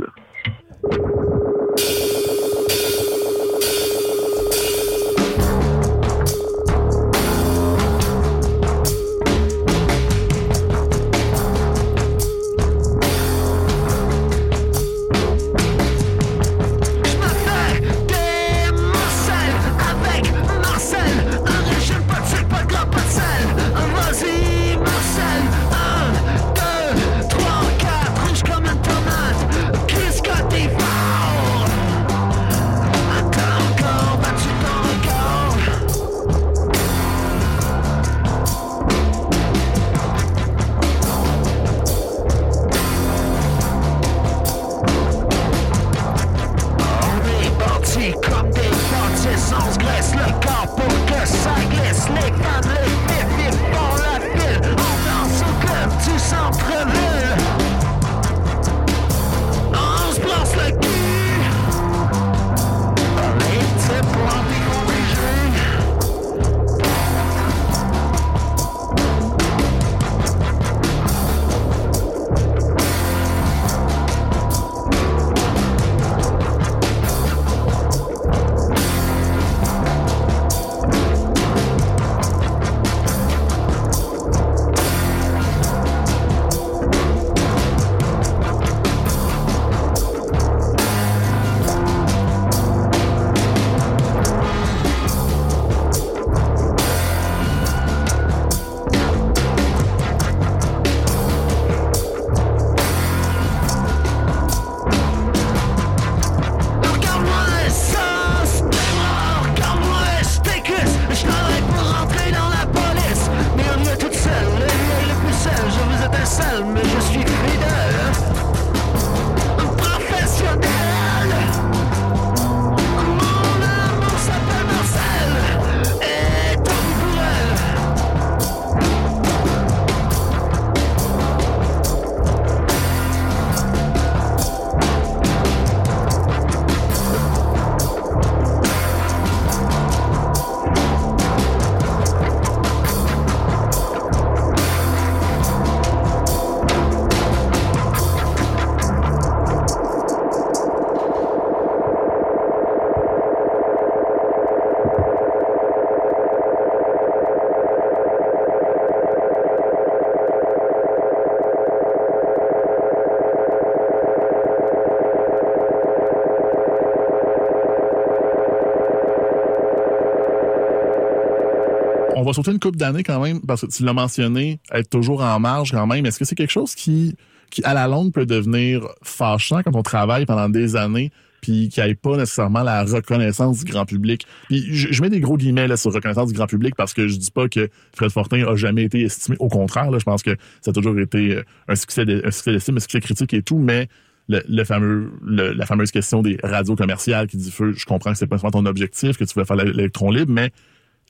On va sauter une coupe d'années quand même, parce que tu l'as mentionné, être toujours en marge quand même. Est-ce que c'est quelque chose qui, qui, à la longue, peut devenir fâchant quand on travaille pendant des années puis n'y ait pas nécessairement la reconnaissance du grand public? Puis je, mets des gros guillemets là, sur reconnaissance du grand public parce que je dis pas que Fred Fortin a jamais été estimé. Au contraire, là, je pense que ça a toujours été euh, un succès d'estime, un succès critique et tout, mais le, fameux, la fameuse question des radios commerciales qui dit je comprends que c'est pas ton objectif, que tu veux faire l'électron libre, mais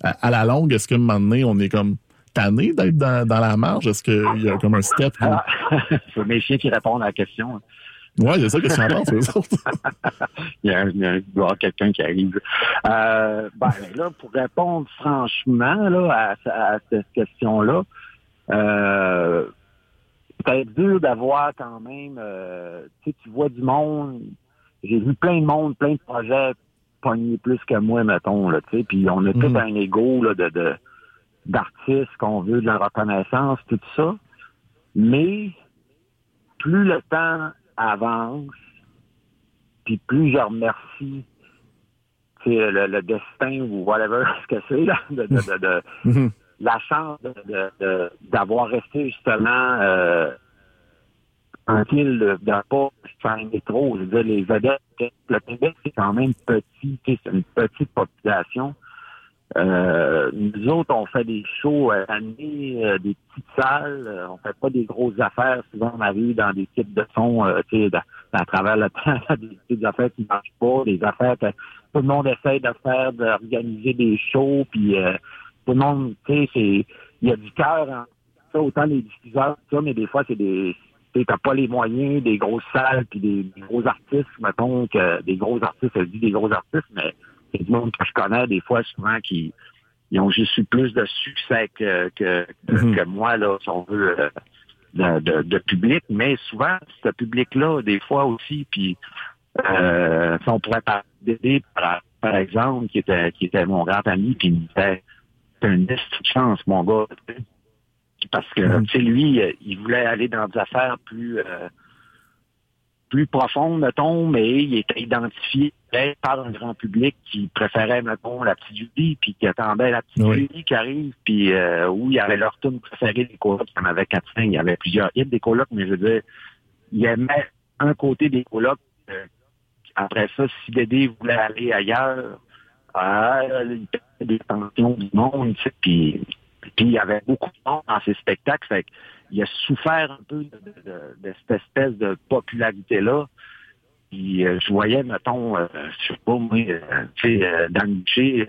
à, la longue, est-ce qu'à un moment donné, on est comme tanné d'être dans, la marge? Est-ce qu'il y a comme un step? Ah, c'est mes chiens qui répondent à la question. Oui, c'est ça que tu en penses, eux autres? il y a, il y a quelqu'un qui arrive. Euh, ben, là, pour répondre franchement là, à, cette question-là, euh, c'est dur d'avoir quand même, euh, tu sais, tu vois du monde, j'ai vu plein de monde, plein de projets pogner plus que moi, mettons, là, tu sais, puis on a tout mhm. un ego là, de, de d'artistes qu'on veut de la reconnaissance, tout ça. Mais plus le temps avance, puis plus je remercie le, le destin ou whatever ce que c'est, là, de, de, de, mhm. la chance d'avoir resté justement euh, tranquille, pas un métro. Je veux les vedettes, le Québec, c'est quand même petit, c'est une petite population. Euh, nous autres, on fait des shows à l'année, euh, des petites salles. Euh, on fait pas des grosses affaires. Souvent, on arrive dans des types de sons, tu sais, à travers le temps, des, des affaires qui marchent pas, des affaires que tout le monde essaie de faire, d'organiser des shows, puis tout le monde, tu sais, il y a du cœur en ça, autant les diffuseurs, ça, mais des fois, c'est des, t'as pas les moyens des grosses salles puis des, gros artistes, mettons que des gros artistes, je dis des gros artistes, mais c'est du monde que je connais des fois souvent qui ils ont juste eu plus de succès que que, mhm. que moi là, si on veut euh, de, de, public, mais souvent ce public-là, des fois aussi, puis euh, si on pourrait parler par, par exemple, qui était qui était mon grand ami, puis il me disait une chance, mon gars. Parce que, mhm. tu sais, lui, euh, il voulait aller dans des affaires plus euh, plus profondes, mettons, mais il était identifié par un grand public qui préférait, mettons, la petite Julie, puis qui attendait la petite Julie qui arrive, puis euh, où il y avait leur tune préférée des colocs. Il y en avait quatre, cinq, il y avait plusieurs hits des colocs, mais je veux dire, il aimait un côté des colocs. après ça, si Dédé voulait aller ailleurs, ah, il des tensions du monde, puis puis il y avait beaucoup de monde dans ces spectacles. Fait il a souffert un peu de, cette espèce de popularité-là. Puis euh, je voyais, mettons, euh, je sais pas, moi, euh, tu sais, dans le budget,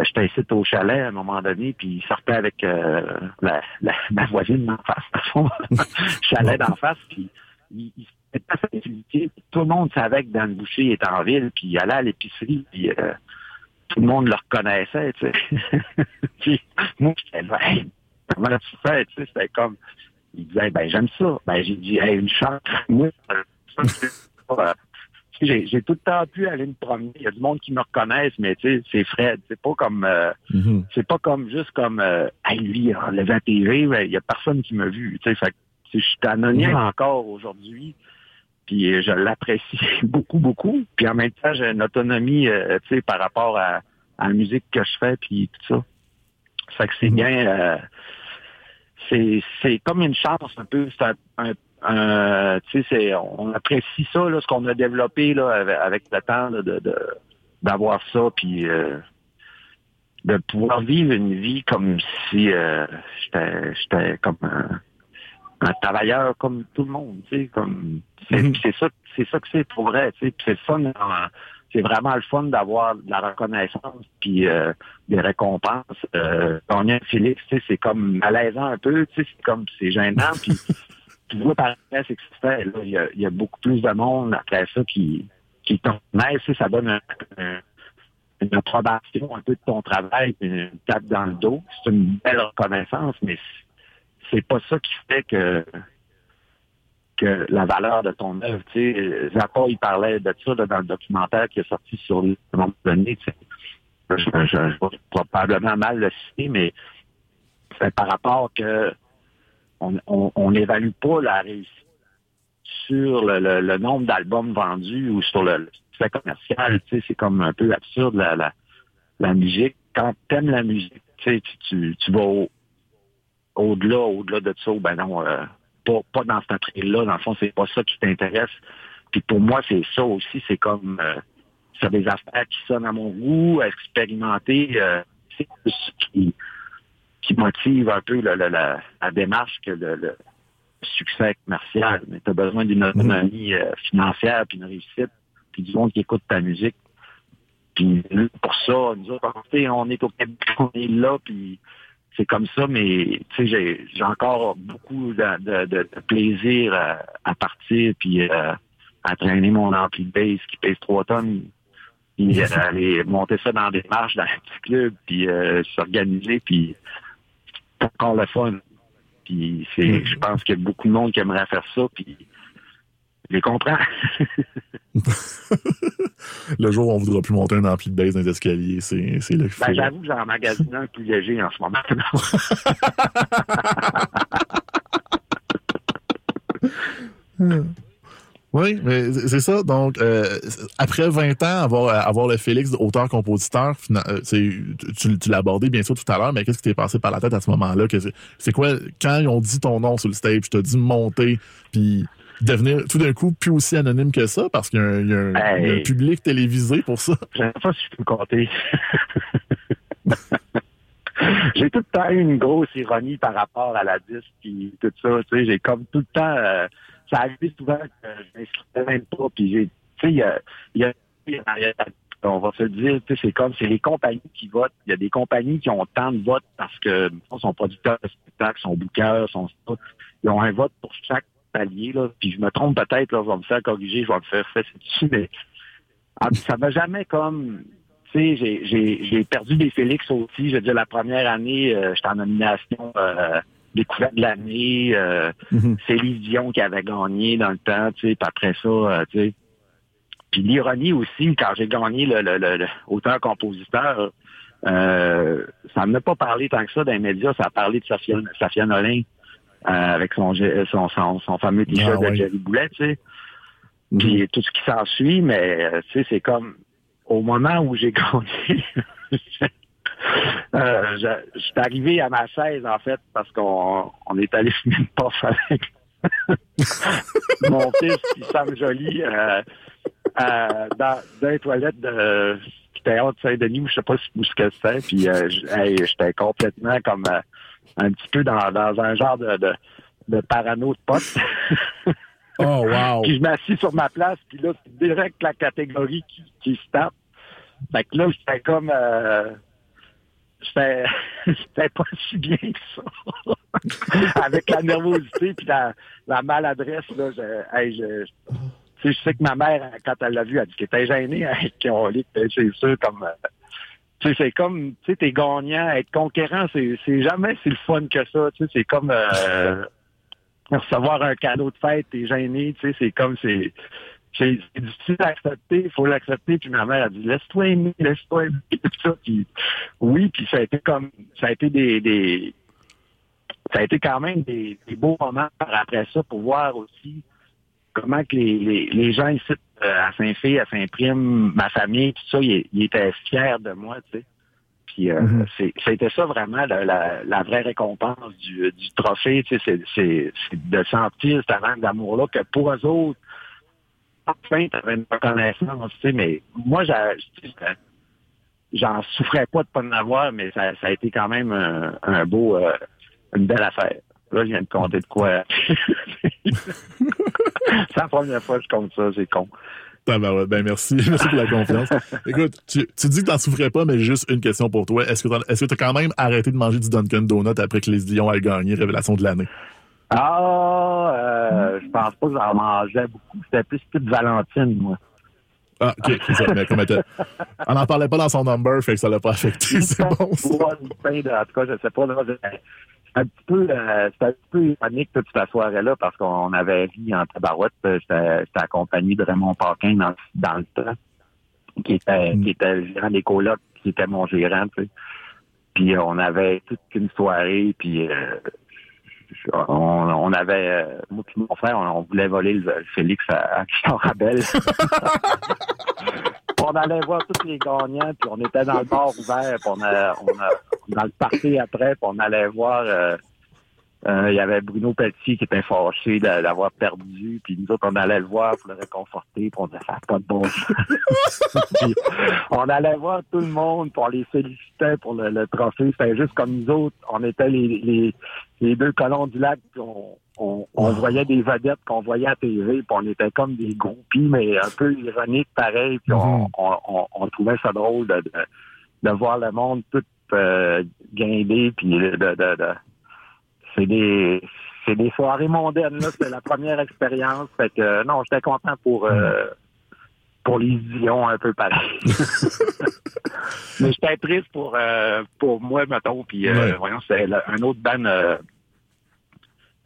j'étais ici au chalet à un moment donné, puis il sortait avec la, la, ma voisine d'en face, son chalet d'en face, puis il, il tout le monde savait que Dan Boucher était en ville, puis il allait à l'épicerie, tout le monde le reconnaissait, tu sais. puis, moi, j'étais là, hey, comment tu fais, tu sais, c'était comme, il disait, ben, j'aime ça. Ben, j'ai dit, hey, une chance. Moi, euh, j'ai, tout le temps pu aller me promener. Il y a du monde qui me reconnaissent, mais tu sais, c'est Fred. C'est pas comme, euh, mm-hmm. c'est pas comme juste comme, euh, hey, lui, enlevé la TV, il y a personne qui m'a vu, tu sais. Fait je suis anonyme mm-hmm. encore aujourd'hui. Puis euh, je l'apprécie beaucoup, beaucoup. Puis en même temps, j'ai une autonomie, euh, tu sais, par rapport à, la musique que je fais, puis tout ça. Fait que c'est mhm. bien. Euh, c'est, c'est comme une chance un peu. C'est un, un, tu sais, c'est, on apprécie ça, là, ce qu'on a développé là, avec, le temps de, de, d'avoir ça, puis de pouvoir vivre une vie comme si j'étais, j'étais comme un travailleur comme tout le monde, tu sais, comme c'est mhm. ça, c'est ça que c'est pour vrai, tu sais, c'est fun, c'est vraiment le fun d'avoir de la reconnaissance puis euh, des récompenses. Euh, Félix, tu sais, c'est comme malaisant un peu, tu sais, c'est comme c'est gênant puis tu vois par après c'est que c'est il y a, y a, beaucoup plus de monde après ça qui qui t'en ça donne une approbation un peu de ton travail, une tape dans le dos. C'est une belle reconnaissance, mais c'est pas ça qui fait que que la valeur de ton œuvre. Tu sais, Zappa, il parlait de ça dans le documentaire qui est sorti sur le moment donné. Tu sais. je, vais probablement mal le citer, mais c'est par rapport que on n'évalue pas la réussite sur le, nombre d'albums vendus ou sur le, fait commercial. Tu sais, c'est comme un peu absurde la, la, musique. Quand t'aimes la musique, tu, tu, tu vas au, au-delà, au-delà de ça, ben non, euh, pas, pas dans cette entrée-là. Dans le fond, c'est pas ça qui t'intéresse. Puis pour moi, c'est ça aussi. C'est comme euh, c'est des affaires qui sonnent à mon goût, expérimenter. Euh, c'est ce qui, qui motive un peu la, la, la, la démarche que le, le succès commercial. Mais tu as besoin d'une autonomie euh, financière, puis une réussite, puis du monde qui écoute ta musique. Puis pour ça, nous autres, on est au Québec, on est là, puis c'est comme ça, mais tu sais, j'ai encore beaucoup de, de, de plaisir à, à, partir puis euh, à traîner mon ampli de base qui pèse 3 tonnes. Puis euh, aller monter ça dans des marches dans un petit club, puis euh, s'organiser, puis c'est encore le fun. Puis c'est, je pense qu'il y a beaucoup de monde qui aimerait faire ça, puis je les comprends. le jour où on voudra plus monter un ampli de base dans les escaliers, c'est, c'est le ben, J'avoue que magasine un plus léger en ce moment. Oui, mais c'est ça. Donc, euh, après 20 ans, avoir, avoir le Félix auteur-compositeur, euh, tu, tu l'as abordé bien sûr tout à l'heure, mais qu'est-ce qui t'est passé par la tête à ce moment-là? C'est quoi, quand ils ont dit ton nom sur le stage, tu t'as dit monter, puis devenir tout d'un coup plus aussi anonyme que ça, parce qu'il y, y, a un public télévisé pour ça? Je sais pas si je peux me compter. j'ai tout le temps eu une grosse ironie par rapport à la disque puis tout ça. Tu sais, j'ai comme tout le temps... Euh, ça arrive souvent que je m'inscrivais même pas, puis j'ai, tu sais, il y a, y a, on va se dire, tu sais, c'est comme, c'est les compagnies qui votent. Il y a des compagnies qui ont tant de votes parce que sont producteurs de spectacles, sont bookers, sont ils ont un vote pour chaque palier, là. Puis je me trompe peut-être, là, je vais me faire corriger, je vais me faire faire dessus, mais ah, ça m'a jamais comme tu sais, j'ai perdu des Félix aussi. Je veux dire, la première année, euh, j'étais en nomination euh, découverte de l'année. Euh. C'est Dion qui avait gagné dans le temps, tu sais, puis après ça, euh, tu sais. Puis l'ironie aussi, quand j'ai gagné le, le, le, auteur-compositeur, euh, ça n'a pas parlé tant que ça dans les médias, ça a parlé de Safia, Safia Nolin avec son, son, son, son fameux t-shirt ah, de Jerry Boulet, tu sais. Mm-hmm. Puis tout ce qui s'ensuit, mais tu sais, c'est comme au moment où j'ai gagné, Euh, je, suis arrivé à ma chaise, en fait, parce qu'on on est allé fumer une poche avec mon fils qui Sam Jolie euh, euh, dans, dans les toilettes de Théâtre Saint-Denis, ou je sais pas où ce que c'est, puis euh, j'étais complètement comme euh, un petit peu dans, dans un genre de, de, de parano de pote. oh, wow! puis je m'assis sur ma place, puis là, c'est direct la catégorie qui, qui se tape. Fait que là, j'étais comme... Euh, c'était pas si bien que ça. Avec la nervosité puis la, la maladresse, là, je, hey, je, je sais que ma mère, quand elle l'a vu, elle a dit qu'elle était gênée avec qu'on lit, c'est sûr, comme... Euh, c'est comme, tu sais, t'es gagnant, être conquérant, c'est, c'est jamais si le fun que ça, tu sais, c'est comme euh, recevoir un cadeau de fête, t'es gêné, tu sais, c'est comme, c'est c'est difficile à accepter, il faut l'accepter. Puis ma mère a dit laisse-toi aimer, laisse-toi aimer, tout ça. Puis oui, puis ça a été comme ça a été des, des ça a été quand même des, beaux moments après ça pour voir aussi comment que les, les, les gens ici à Saint-Fé, à Saint-Prime, ma famille, tout ça, ils, étaient fiers de moi, tu sais. Puis euh, mm-hmm. c'était ça vraiment la, la, la, vraie récompense du, du trophée, tu sais, c'est de sentir cette avant d'amour-là que pour eux autres, enfin, tu avais une reconnaissance, tu sais, mais moi, j'en souffrais pas de pas en avoir, mais ça, ça, a été quand même un, un beau, euh, une belle affaire. Là, je viens de compter de quoi. c'est la première fois que je compte ça, c'est con. Ben, ben, ben merci. merci pour la confiance. Écoute, tu, tu dis que t'en souffrais pas, mais juste une question pour toi. Est-ce que tu as quand même arrêté de manger du Dunkin' Donut après que les Dion aient gagné Révélation de l'année? Ah, euh, je pense pas que j'en mangeais beaucoup. C'était plus de Valentine, moi. Ah, ok, c'est ça. Mais comme. On n'en parlait pas dans son number, fait que ça l'a pas affecté. C'est bon. Ça. en tout cas, je sais pas. C'était un petit peu, euh, c'était un petit peu ironique toute cette soirée-là parce qu'on avait ri en tabarouette. J'étais accompagné de Raymond Paquin dans, dans le temps, qui était, mm. qui était le gérant des colocs, qui était mon gérant, tu sais. Puis on avait toute une soirée, puis euh, on, avait, euh, moi mon frère, on, voulait voler le, Félix à, à Rabel. on allait voir tous les gagnants, puis on était dans le bar ouvert, puis on a, on a dans le party après, puis on allait voir euh, euh, il y avait Bruno Pelletier qui était fâché de- d'avoir perdu, puis nous autres, on allait le voir pour le réconforter, puis on disait, ça pas de bon. Puis on allait voir tout le monde, puis on les félicitait pour le, le trophée. C'était juste comme nous autres, on était les, les, les deux colons du lac, puis on, on, on voyait des vedettes qu'on voyait à TV, puis on était comme des groupies, mais un peu ironiques pareil, puis on, Mhm. on, on, on trouvait ça drôle de, de, de voir le monde tout euh, guindé, puis de, de, de, c'est des c'est des soirées mondaines là c'était la première expérience fait que euh, non j'étais content pour euh, pour les Dion un peu pareil mais j'étais triste pour euh, pour moi mettons puis euh, Ouais. voyons c'est un autre band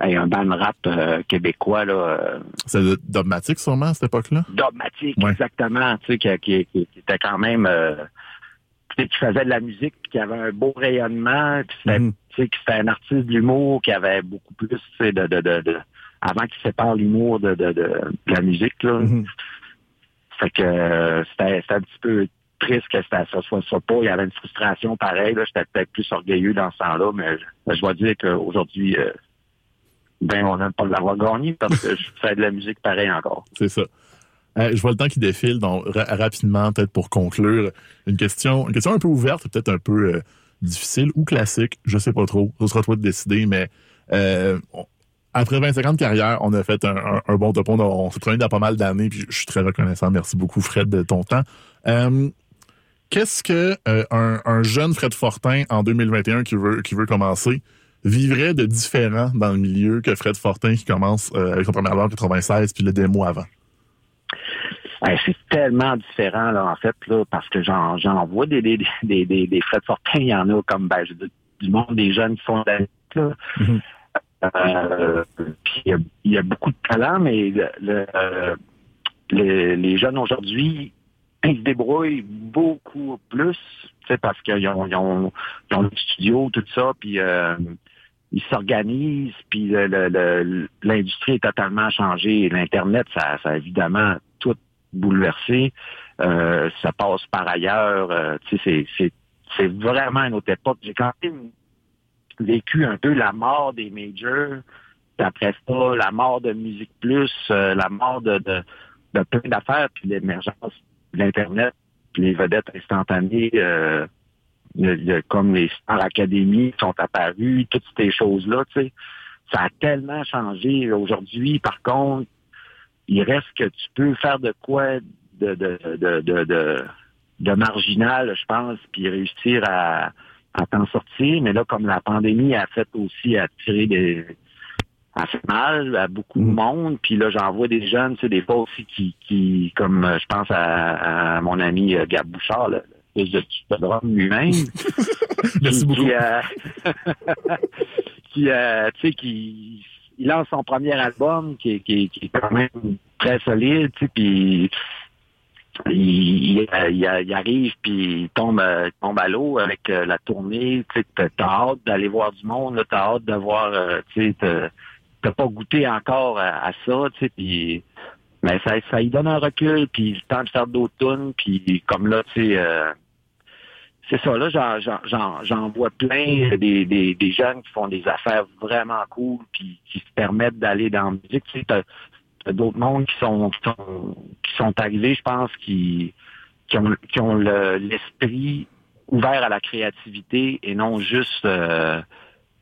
hey, un band rap québécois là C'est dogmatique, sûrement, à cette époque-là? dogmatique Ouais. exactement, tu sais qui, qui, qui- qui était quand même qui faisait de la musique puis qui avait un beau rayonnement puis c'était Mhm. que c'était un artiste de l'humour qui avait beaucoup plus, tu sais, de, de, de, de- avant qu'il sépare l'humour de, de, de, la musique, là. Mhm. Fait que euh, c'était, un petit peu triste que ça, soit ça pas. Il y avait une frustration pareille, là. J'étais peut-être plus orgueilleux dans ce temps-là, mais je, je dois dire qu'aujourd'hui, euh, ben, on n'aime pas l'avoir gagné parce que je fais de la musique pareil encore. C'est ça. Euh, je vois le temps qui défile, donc ra- rapidement, peut-être pour conclure, une question, un peu ouverte, peut-être un peu euh, difficile ou classique, je sais pas trop. Ce sera toi de décider, mais euh, après 25 ans de carrière, on a fait un, bon topo. On, on s'est promené dans pas mal d'années, puis je suis très reconnaissant. Merci beaucoup, Fred, de ton temps. Qu'est-ce que un, un jeune Fred Fortin en 2021 qui veut, qui commencer vivrait de différent dans le milieu que Fred Fortin qui commence avec son premier album en 96 puis le démo avant? Hey, c'est tellement différent, là, en fait, là, parce que j'en, j'en vois des, des, des, des, des Fred Fortin, il y en a comme, ben, du monde, des jeunes qui font de la là. Mhm. Euh, puis il y a- il y, a beaucoup de talent, mais le, le, euh, le- les jeunes aujourd'hui, ils se débrouillent beaucoup plus, tu sais, parce qu'ils ont, ils ont, ils ont le studio, tout ça, puis euh, ils s'organisent, puis le- le- le- l'industrie est totalement changée. L'Internet, ça, ça évidemment bouleversé. Euh, ça passe par ailleurs. euh, c'est, c'est, c'est vraiment une autre époque. J'ai quand même vécu un peu la mort des majors, après ça, la mort de Musique Plus, euh, la mort de, de, plein d'affaires, puis l'émergence de l'Internet, puis les vedettes instantanées, euh, comme les Star Academy sont apparues, toutes ces choses-là, tu. Ça a tellement changé. Aujourd'hui, par contre, il reste que tu peux faire de quoi de, de, de, de, de, de marginal, je pense, puis réussir à, à t'en sortir. Mais là, comme la pandémie a fait aussi attirer des a fait mal à beaucoup de Mm. monde. Puis là, j'en vois des jeunes, tu sais, des fois aussi qui, qui comme euh, je pense à, à mon ami euh, Gab Bouchard, fils de drum lui-même. Merci qui, beaucoup. Qui, euh, qui, euh, tu sais, qui il lance son premier album qui, est- qui, qui est quand même très solide, tu sais, puis il, il, il- il arrive puis il tombe, euh, il tombe à l'eau avec euh, la tournée, tu sais, t'as hâte d'aller voir du monde, t'as hâte de voir, euh, tu sais, t'as- pas goûté encore à, ça, tu sais, puis mais ça, ça lui donne un recul, puis le temps de faire d'autres tunes, puis comme là, tu sais, euh, c'est ça, là, j'en- vois plein des, des, des jeunes qui font des affaires vraiment cool, puis qui se permettent d'aller dans la musique. Tu sais, d'autres mondes qui sont, qui sont qui sont arrivés, je pense, qui, qui ont, qui ont le- l'esprit ouvert à la créativité et non juste euh,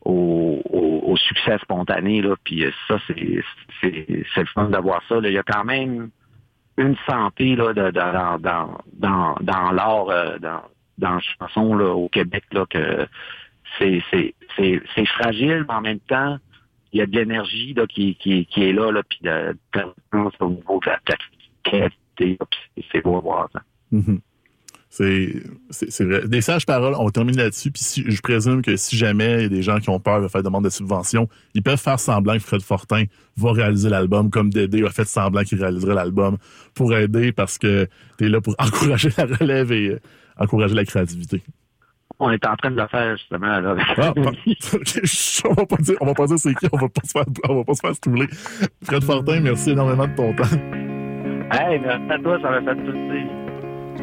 au, au, au succès spontané. Là. Puis euh, ça, c'est, le fun de voir ça. là. Il y a quand même une santé là, dans, dans, dans, dans l'art, euh, dans, dans la chanson là, au Québec, là, que c'est, c'est, c'est, c'est fragile, mais en même temps, il y a de l'énergie là, qui, qui, qui est là, là puis de, de pertinence au niveau de la puis c'est, beau à voir ça. Mhm. C'est vrai. Des sages paroles, on termine là-dessus. Puis si, je présume que si jamais il y a des gens qui ont peur de faire demande de subvention, ils peuvent faire semblant que Fred Fortin va réaliser l'album comme Dédé a fait semblant qu'il réaliserait l'album pour aider parce que tu es là pour encourager la relève et euh, encourager la créativité. On est en train de le faire justement. Là, Ah. Ok, on va pas dire, on va pas dire c'est qui, on va pas se faire, on va pas se faire stouler. Fred Fortin, merci énormément de ton temps. Hey, merci à toi, ça m'a fait plaisir.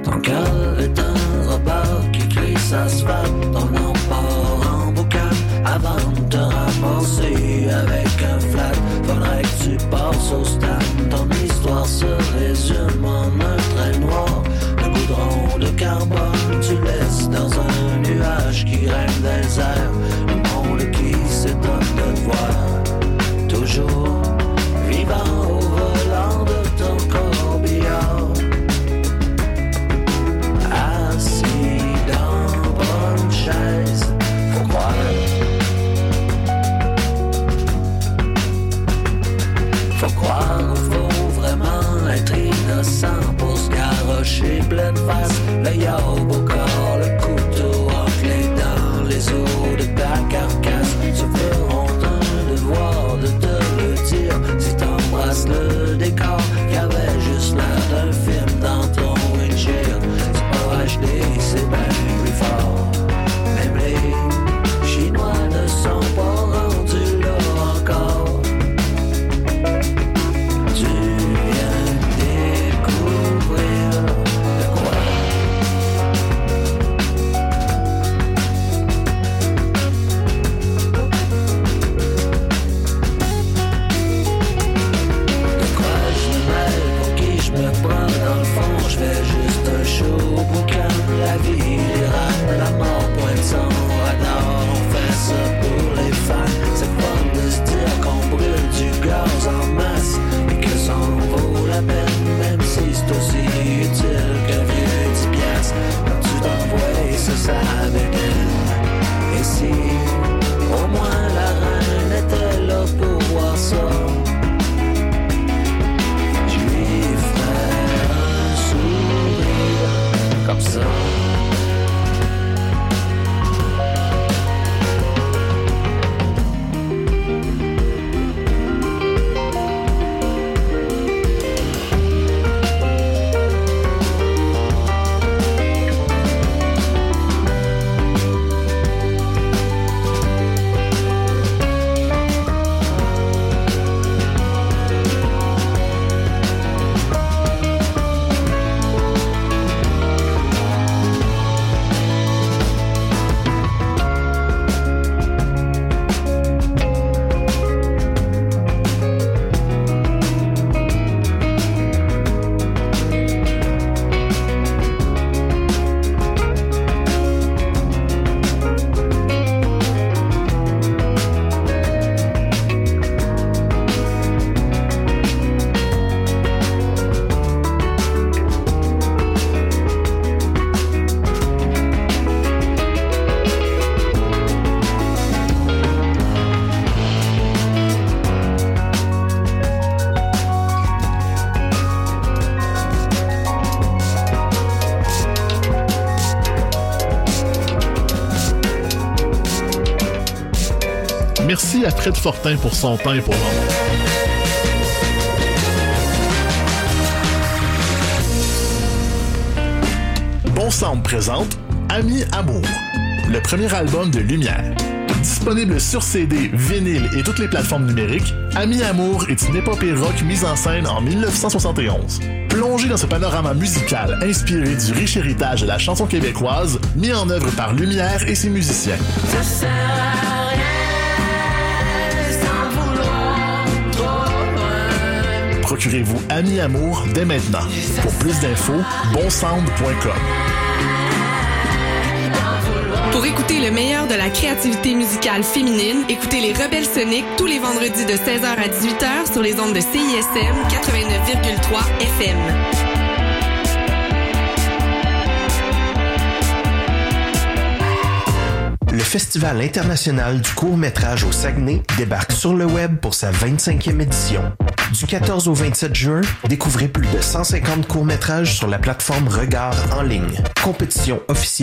Ton cœur est un robot qui glisse asphalte ton nom part en boucan avant de te ramasser avec un flat. Faudrait que tu passes au stade. Ton histoire se résume en un trait noir. Le goudron de carbone, tu laisses dans un nuage qui règne des airs. Le monde qui s'étonne de voir. Toujours se garrocher pleine face. Le yaourt Fred Fortin pour son temps et pour. Bon Sound présente Ami Amour, le premier album de Lumière. Disponible sur CD, vinyle et toutes les plateformes numériques, Ami Amour est une épopée rock mise en scène en 1971. Plongé dans ce panorama musical inspiré du riche héritage de la chanson québécoise, mis en œuvre par Lumière et ses musiciens. Ça Procurez-vous Ami Amour dès maintenant. Pour plus d'infos, bonsound.com. Pour écouter le meilleur de la créativité musicale féminine, écoutez les Rebelles Soniques tous les vendredis de 16h à 18h sur les ondes de CISM 89,3 FM. Le Festival international du court-métrage au Saguenay débarque sur le web pour sa 25e édition. Du 14 au 27 juin, découvrez plus de 150 courts-métrages sur la plateforme Regard en ligne. Compétition officielle